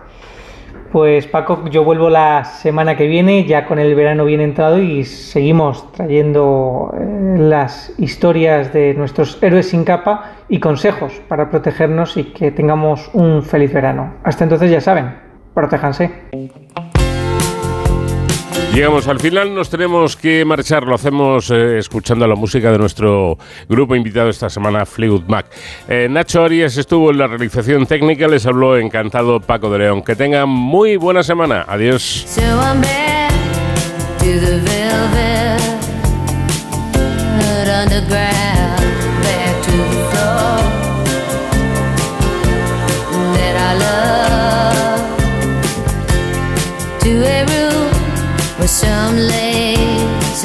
Pues Paco, yo vuelvo la semana que viene, ya con el verano bien entrado y seguimos trayendo eh, las historias de nuestros héroes sin capa y consejos para protegernos y que tengamos un feliz verano. Hasta entonces ya saben, protéjanse. Llegamos al final, nos tenemos que marchar, lo hacemos eh, escuchando la música de nuestro grupo invitado esta semana, Fleetwood Mac. Eh, Nacho Arias estuvo en la realización técnica, les habló encantado Paco de León. Que tengan muy buena semana, adiós.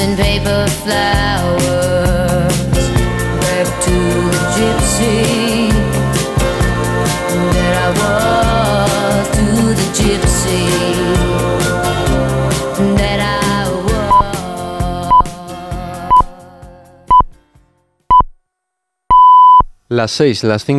And paper flowers back to the gypsy. That I was to the gypsy. That I was. Las seis, las cinco